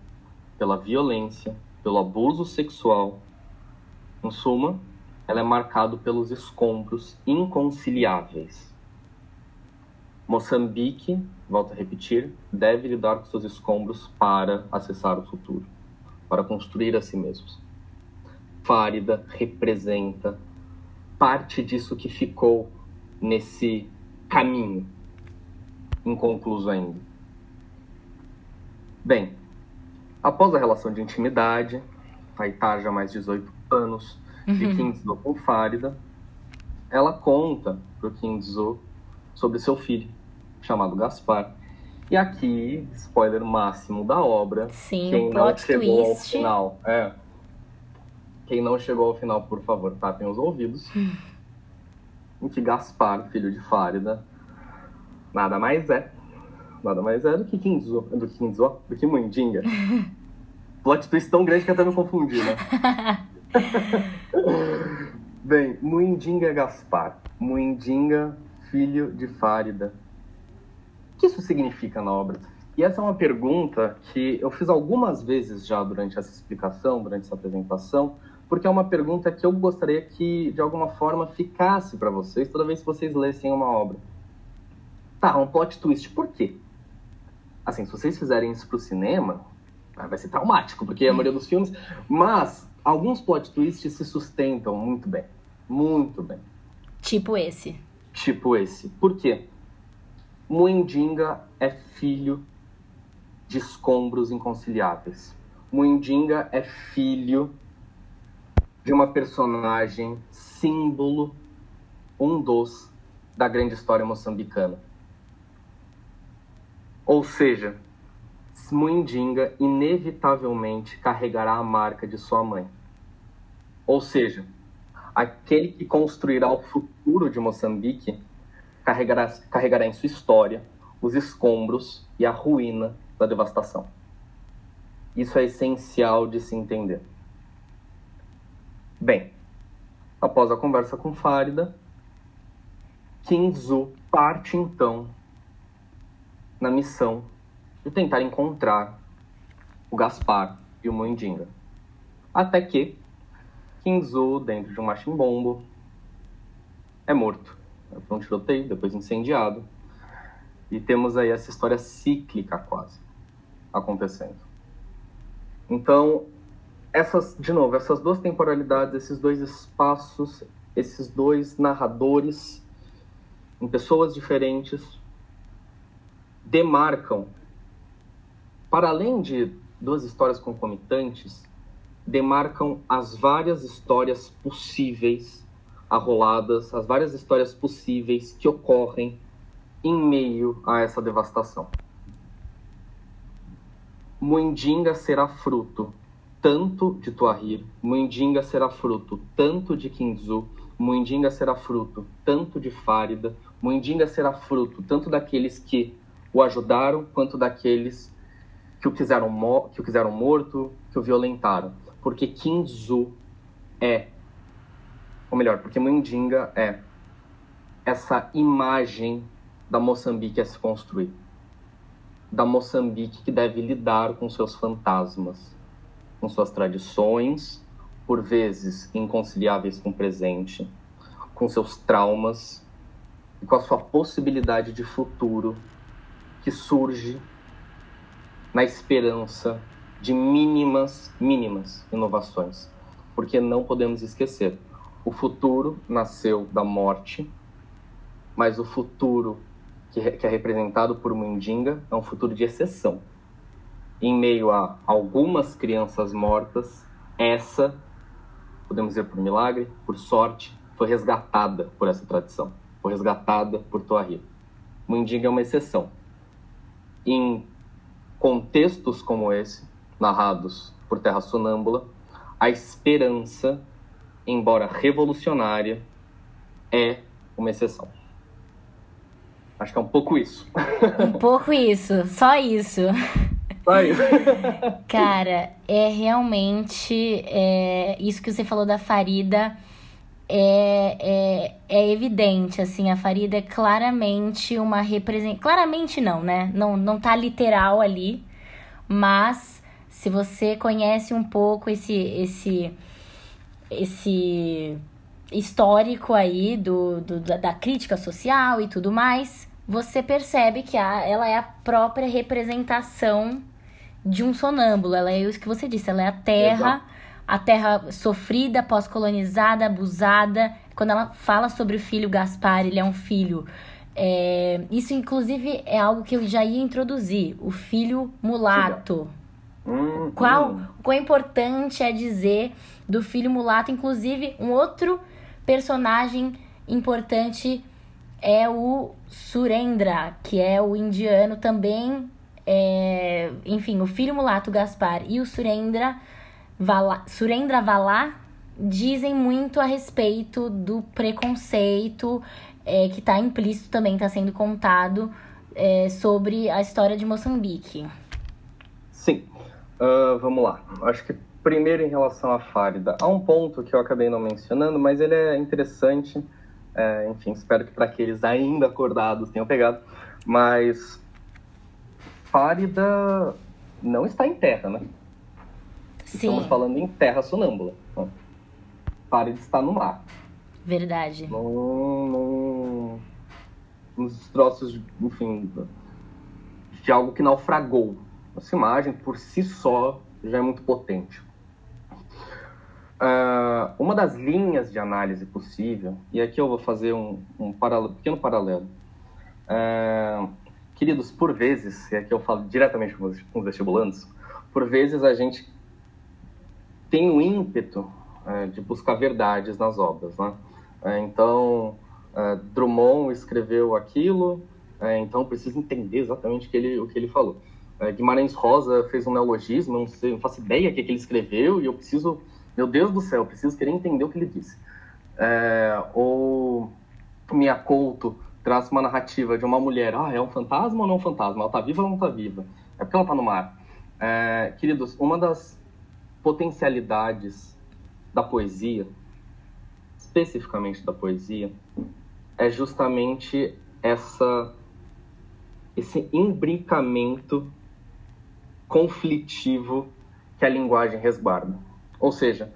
pela violência, pelo abuso sexual. Em suma, ela é marcada pelos escombros inconciliáveis. Moçambique, volto a repetir, deve lidar com seus escombros para acessar o futuro, para construir a si mesmos. Fárida representa parte disso que ficou nesse caminho inconcluso ainda. Bem, Após a relação de intimidade, a Itaja mais 18 anos, de uhum. Kinzo com Fárida, ela conta para o Kinzo sobre seu filho, chamado Gaspar. E aqui, spoiler máximo da obra, Sim, quem não chegou twist. ao final, é, quem não chegou ao final, por favor, tapem os ouvidos. Em que Gaspar, filho de Fárida, nada mais é nada mais é do que Kinzo, do que Kinzo, do que Mandinga. Plot twist tão grande que até me confundi, né? Bem, Muindinga Gaspar. Muindinga, filho de Fárida. O que isso significa na obra? E essa é uma pergunta que eu fiz algumas vezes já durante essa explicação, durante essa apresentação, porque é uma pergunta que eu gostaria que, de alguma forma, ficasse para vocês toda vez que vocês lessem uma obra. Tá, um plot twist, por quê? Assim, se vocês fizerem isso pro cinema, vai ser traumático, porque é a maioria dos filmes, mas alguns plot twists se sustentam muito bem. Muito bem. Tipo esse. Tipo esse. Por quê? Muindinga é filho de escombros inconciliáveis. Muindinga é filho de uma personagem símbolo, um dos, da grande história moçambicana. Ou seja, Muindinga inevitavelmente carregará a marca de sua mãe. Ou seja, aquele que construirá o futuro de Moçambique carregará, carregará em sua história os escombros e a ruína da devastação. Isso é essencial de se entender. Bem, após a conversa com Fárida, Kinzu parte então na missão de tentar encontrar o Gaspar e o Moindinga. Até que Kinzu, dentro de um machimbombo, é morto. Foi um tiroteio, depois incendiado. E temos aí essa história cíclica quase acontecendo. Então, essas, de novo, essas duas temporalidades, esses dois espaços, esses dois narradores em pessoas diferentes demarcam, para além de duas histórias concomitantes, demarcam as várias histórias possíveis arroladas, as várias histórias possíveis que ocorrem em meio a essa devastação. Muindinga será fruto tanto de Tuahir, Muindinga será fruto tanto de Kinzu, Muindinga será fruto tanto de Fárida, Muindinga será fruto tanto daqueles que o ajudaram quanto daqueles que o quiseram, que o quiseram morto, que o violentaram. Porque Kinzu é, ou melhor, porque Muindinga é essa imagem da Moçambique a se construir. Da Moçambique que deve lidar com seus fantasmas, com suas tradições, por vezes inconciliáveis com o presente, com seus traumas e com a sua possibilidade de futuro que surge na esperança de mínimas, mínimas inovações. Porque não podemos esquecer, o futuro nasceu da morte, mas o futuro que, é representado por Mundinga é um futuro de exceção. Em meio a algumas crianças mortas, essa, podemos dizer por milagre, por sorte, foi resgatada por essa tradição, foi resgatada por Toahir. Mundinga é uma exceção. Em contextos como esse, narrados por Terra Sonâmbula, a esperança, embora revolucionária, é uma exceção. Acho que é um pouco isso. Um pouco isso, só isso. Só isso. Cara, é realmente é, isso que você falou da Farida é, é, é evidente, assim, a Farida é claramente uma representação. Claramente não, né? Não, não tá literal ali, mas se você conhece um pouco esse esse esse histórico aí do, do da, da crítica social e tudo mais, você percebe que a, ela é a própria representação de um sonâmbulo. Ela é isso que você disse, ela é a terra, Exato. a terra sofrida, pós-colonizada, abusada. Quando ela fala sobre o filho Gaspar, ele é um filho. É, isso, inclusive, é algo que eu já ia introduzir: o filho mulato. Hum, Qual, hum. Quão importante é dizer do filho mulato, inclusive, um outro personagem importante é o Surendra, que é o indiano também. É, enfim, o filho mulato Gaspar e o Surendra Vala, Surendra Valá dizem muito a respeito do preconceito é, que está implícito também, está sendo contado é, sobre a história de Moçambique. Sim, uh, vamos lá. Acho que primeiro em relação à Fárida, há um ponto que eu acabei não mencionando, mas ele é interessante é, enfim, espero que para aqueles ainda acordados tenham pegado. Mas Fárida não está em terra, né? Sim. Estamos falando em terra sonâmbula. Fárida está no mar. Verdade. Num, num, nos troços, de, enfim, de algo que naufragou. Essa imagem, por si só, já é muito potente. Uh, uma das linhas de análise possível, e aqui eu vou fazer um, um paralelo, pequeno paralelo. Uh, queridos, por vezes, e aqui eu falo diretamente com os, vestibulandos, por vezes a gente tem o ímpeto uh, de buscar verdades nas obras. Né? então, Drummond escreveu aquilo, então preciso entender exatamente o que ele, o que ele falou. Guimarães Rosa fez um neologismo, não, sei, não faço ideia o que, que ele escreveu, e eu preciso meu Deus do céu, preciso querer entender o que ele disse. É, ou Couto traz uma narrativa de uma mulher, ah, é um fantasma ou não é um fantasma? Ela está viva ou não está viva? É porque ela está no mar. É, queridos, uma das potencialidades da poesia, especificamente da poesia, é justamente essa esse imbricamento conflitivo que a linguagem resguarda. Ou seja,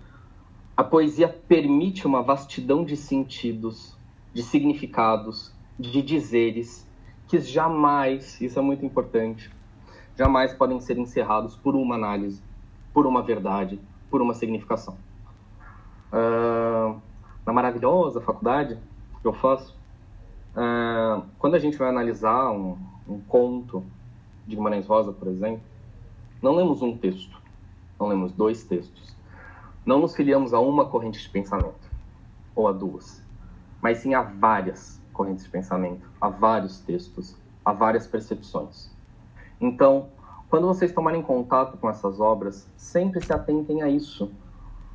a poesia permite uma vastidão de sentidos, de significados, de dizeres, que jamais, isso é muito importante, jamais podem ser encerrados por uma análise, por uma verdade, por uma significação. Uh, na maravilhosa faculdade que eu faço, uh, quando a gente vai analisar um, um conto de Guimarães Rosa, por exemplo, não lemos um texto, não lemos dois textos não nos filiamos a uma corrente de pensamento, ou a duas, mas sim a várias correntes de pensamento, a vários textos, a várias percepções. Então, quando vocês tomarem contato com essas obras, sempre se atentem a isso.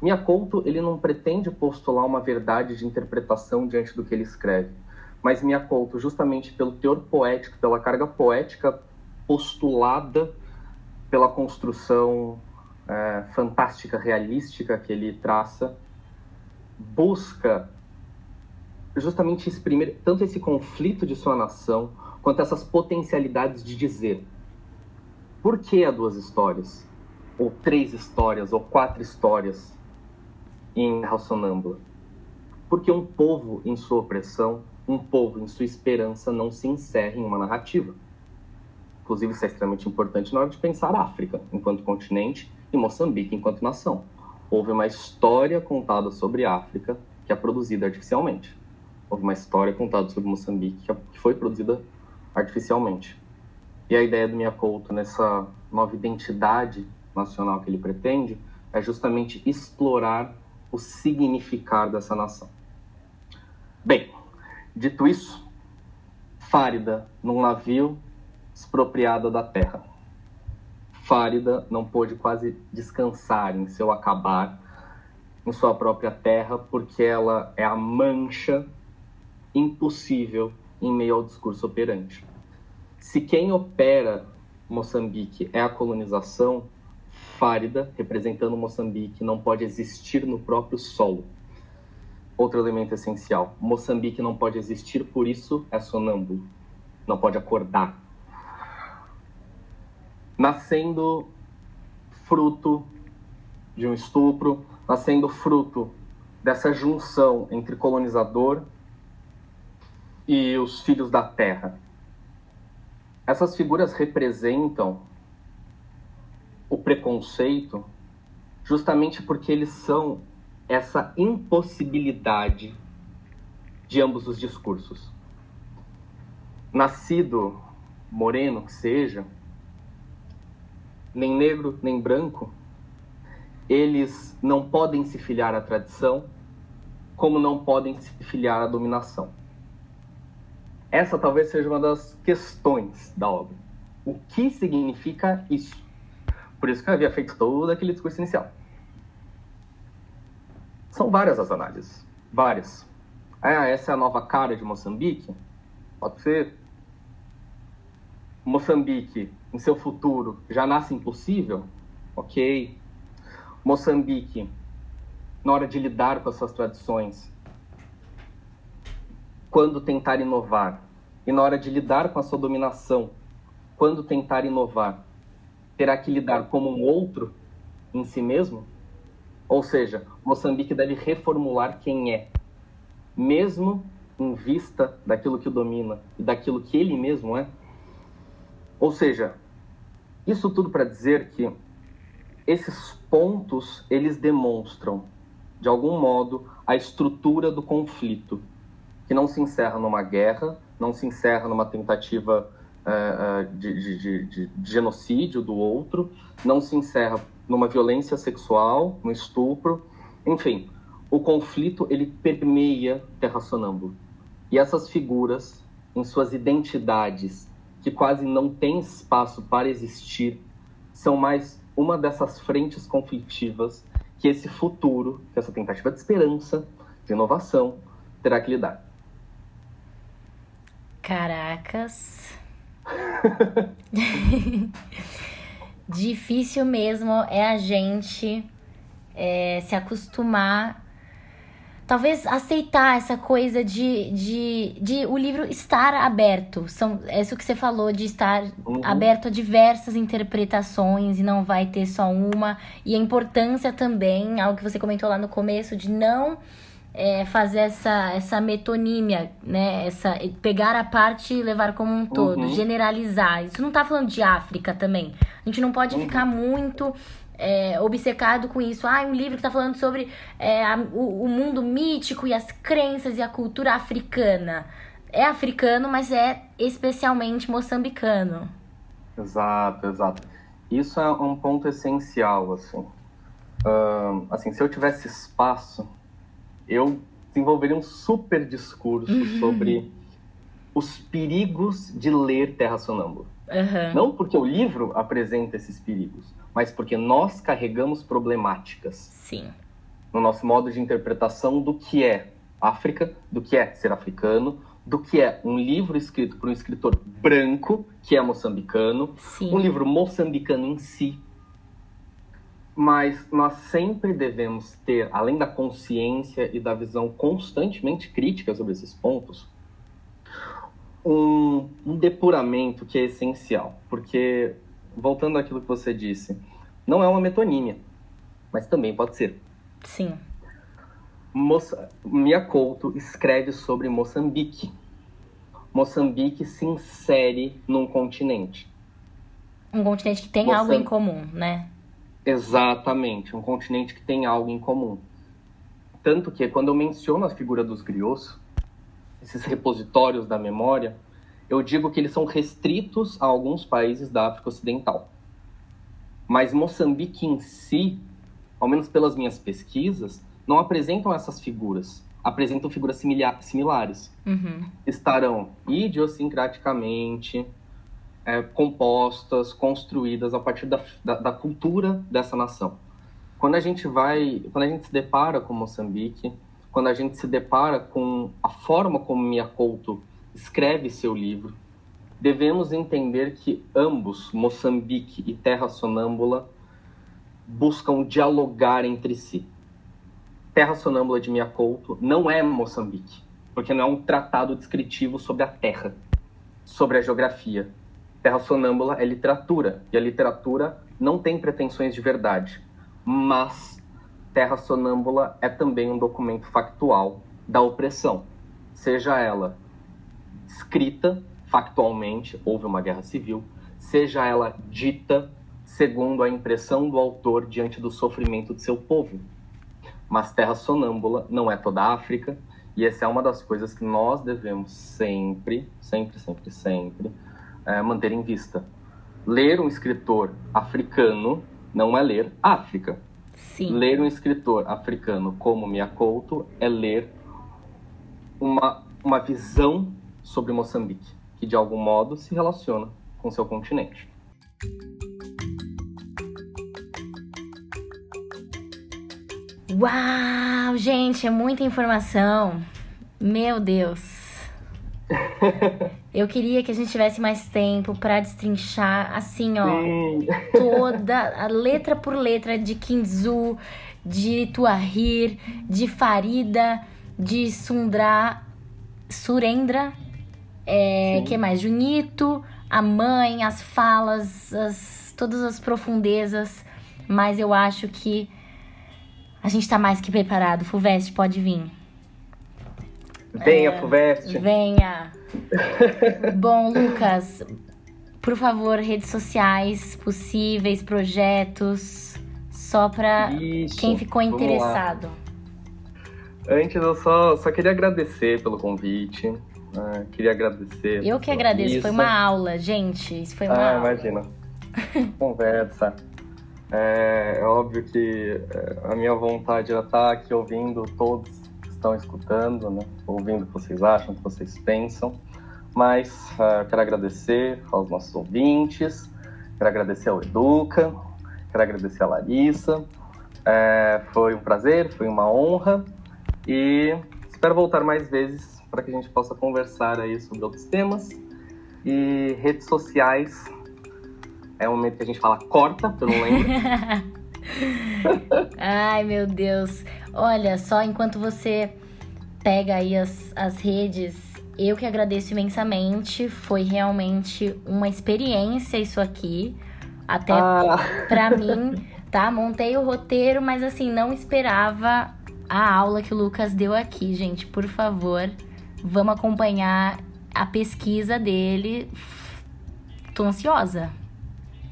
Miyakoto, ele não pretende postular uma verdade de interpretação diante do que ele escreve, mas Miyakoto, justamente pelo teor poético, pela carga poética postulada pela construção é, fantástica, realística que ele traça, busca justamente exprimir tanto esse conflito de sua nação quanto essas potencialidades de dizer. Por que há duas histórias? Ou três histórias, ou quatro histórias em Terra Sonâmbula? Porque um povo em sua opressão, um povo em sua esperança não se encerra em uma narrativa. Inclusive, isso é extremamente importante na hora de pensar a África enquanto continente Moçambique enquanto nação. Houve uma história contada sobre África que é produzida artificialmente. Houve uma história contada sobre Moçambique que foi produzida artificialmente. E a ideia do Miyakoto nessa nova identidade nacional que ele pretende é justamente explorar o significado dessa nação. Bem, dito isso, Fárida num navio expropriada da terra. Fárida não pôde quase descansar em seu acabar em sua própria terra, porque ela é a mancha impossível em meio ao discurso operante. Se quem opera Moçambique é a colonização, Fárida, representando Moçambique, não pode existir no próprio solo. Outro elemento essencial: Moçambique não pode existir, por isso é sonâmbulo. Não pode acordar, nascendo fruto de um estupro, nascendo fruto dessa junção entre colonizador e os filhos da terra. Essas figuras representam o preconceito justamente porque eles são essa impossibilidade de ambos os discursos. Nascido moreno que seja, nem negro, nem branco, eles não podem se filiar à tradição, como não podem se filiar à dominação. Essa talvez seja uma das questões da obra. O que significa isso? Por isso que eu havia feito todo aquele discurso inicial. São várias as análises. Várias. Ah, essa é a nova cara de Moçambique? Pode ser. Moçambique em seu futuro já nasce impossível, ok. Moçambique, na hora de lidar com as suas tradições, quando tentar inovar, e na hora de lidar com a sua dominação, quando tentar inovar, terá que lidar como um outro em si mesmo? Ou seja, Moçambique deve reformular quem é, mesmo em vista daquilo que o domina e daquilo que ele mesmo é? Ou seja, isso tudo para dizer que esses pontos eles demonstram, de algum modo, a estrutura do conflito, que não se encerra numa guerra, não se encerra numa tentativa uh, de, de, de, de genocídio do outro, não se encerra numa violência sexual, no estupro, enfim, o conflito ele permeia Terra Sonâmbula. E essas figuras, em suas identidades, que quase não têm espaço para existir, são mais uma dessas frentes conflitivas que esse futuro, que essa tentativa de esperança, de inovação, terá que lidar. Caracas. Difícil mesmo é a gente é, se acostumar talvez aceitar essa coisa de, de, de o livro estar aberto. São, é isso que você falou, de estar uhum. aberto a diversas interpretações e não vai ter só uma. E a importância também, algo que você comentou lá no começo, de não é, fazer essa, essa metonímia, né? Essa, pegar a parte e levar como um todo, uhum. generalizar. Isso não tá falando de África também. A gente não pode uhum. ficar muito é, obcecado com isso. Ah, um livro que está falando sobre é, a, o, o, mundo mítico e as crenças e a cultura africana. É africano, mas é especialmente moçambicano. Exato, exato. Isso é um ponto essencial, assim. Uh, assim, se eu tivesse espaço, eu desenvolveria um super discurso uhum. sobre os perigos de ler Terra Sonâmbula. Uhum. Não porque o livro apresenta esses perigos, mas porque nós carregamos problemáticas. Sim. No nosso modo de interpretação do que é África, do que é ser africano, do que é um livro escrito por um escritor branco, que é moçambicano, Sim. um livro moçambicano em si. Mas nós sempre devemos ter, além da consciência e da visão constantemente crítica sobre esses pontos, um, um depuramento que é essencial, porque, voltando àquilo que você disse, não é uma metonímia, mas também pode ser. Sim. Moça, Mia Couto escreve sobre Moçambique. Moçambique se insere num continente. Um continente que tem algo em comum, né? Exatamente, um continente que tem algo em comum. Tanto que, quando eu menciono a figura dos griots, esses repositórios da memória, eu digo que eles são restritos a alguns países da África Ocidental. Mas Moçambique em si, ao menos pelas minhas pesquisas, não apresentam essas figuras. Apresentam figuras similares. Uhum. Estarão idiosincraticamente é, compostas, construídas a partir da, da, da cultura dessa nação. Quando a gente vai, quando a gente se depara com Moçambique, quando a gente se depara com a forma como Miyakoto escreve seu livro, devemos entender que ambos, Moçambique e Terra Sonâmbula, buscam dialogar entre si. Terra Sonâmbula de Miyakoto não é Moçambique, porque não é um tratado descritivo sobre a terra, sobre a geografia. Terra Sonâmbula é literatura, e a literatura não tem pretensões de verdade, mas Terra Sonâmbula é também um documento factual da opressão, seja ela escrita factualmente, houve uma guerra civil, seja ela dita segundo a impressão do autor diante do sofrimento de seu povo. Mas Terra Sonâmbula não é toda a África, e essa é uma das coisas que nós devemos sempre, sempre, sempre, sempre é, manter em vista. Ler um escritor africano não é ler África. Sim. Ler um escritor africano como Miyakoto é ler uma, uma visão sobre Moçambique, que de algum modo se relaciona com seu continente. Uau, gente, é muita informação. Meu Deus. Eu queria que a gente tivesse mais tempo para destrinchar, assim, ó, Sim. toda a letra por letra de Kinzu, de Tuahir, de Farida, de Sundra, Surendra, é, que mais? Junito, a mãe, as falas, as, todas as profundezas, mas eu acho que a gente tá mais que preparado. Fuveste, pode vir. Venha, é. Venha. Bom, Lucas, por favor, redes sociais possíveis, projetos, só para quem ficou interessado. Antes, eu só, só queria agradecer pelo convite. Né? queria agradecer. Eu que agradeço, foi uma aula, gente. Isso foi uma ah, aula. imagina. Conversa. É, é, óbvio que é, a minha vontade era estar aqui ouvindo todos que estão escutando, né? ouvindo o que vocês acham, o que vocês pensam. Mas uh, quero agradecer aos nossos ouvintes, quero agradecer ao Educa, quero agradecer a Larissa. É, foi um prazer, foi uma honra e espero voltar mais vezes para que a gente possa conversar aí sobre outros temas. E redes sociais é o momento que a gente fala corta, não lembro. Ai, meu Deus. Olha, só enquanto você pega aí as, as redes, eu que agradeço imensamente. Foi realmente uma experiência isso aqui. Até ah. pra mim, tá? Montei o roteiro, mas assim, não esperava a aula que o Lucas deu aqui, gente. Por favor, vamos acompanhar a pesquisa dele. Tô ansiosa.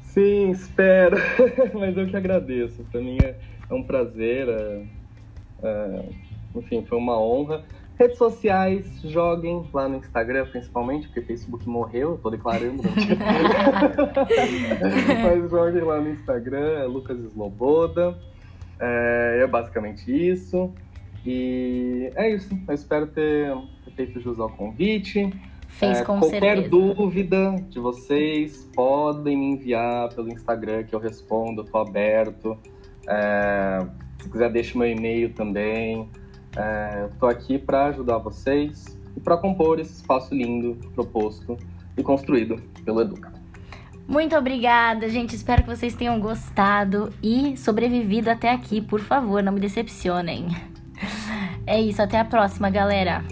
Sim, espero. Mas eu que agradeço. Para mim é, é, um prazer. É, é, enfim, foi uma honra. Redes sociais, joguem lá no Instagram, principalmente, porque o Facebook morreu, eu tô declarando. Mas joguem lá no Instagram, é Lucas Sloboda. É, é, basicamente isso. E é isso. Eu espero ter feito jus ao convite. Fez é, com qualquer certeza. dúvida de vocês, podem me enviar pelo Instagram que eu respondo, eu tô aberto. É, se quiser, deixe meu e-mail também. É, tô aqui para ajudar vocês e para compor esse espaço lindo proposto e construído pelo Educa. Muito obrigada, gente. Espero que vocês tenham gostado e sobrevivido até aqui. Por favor, não me decepcionem. É isso, até a próxima, galera.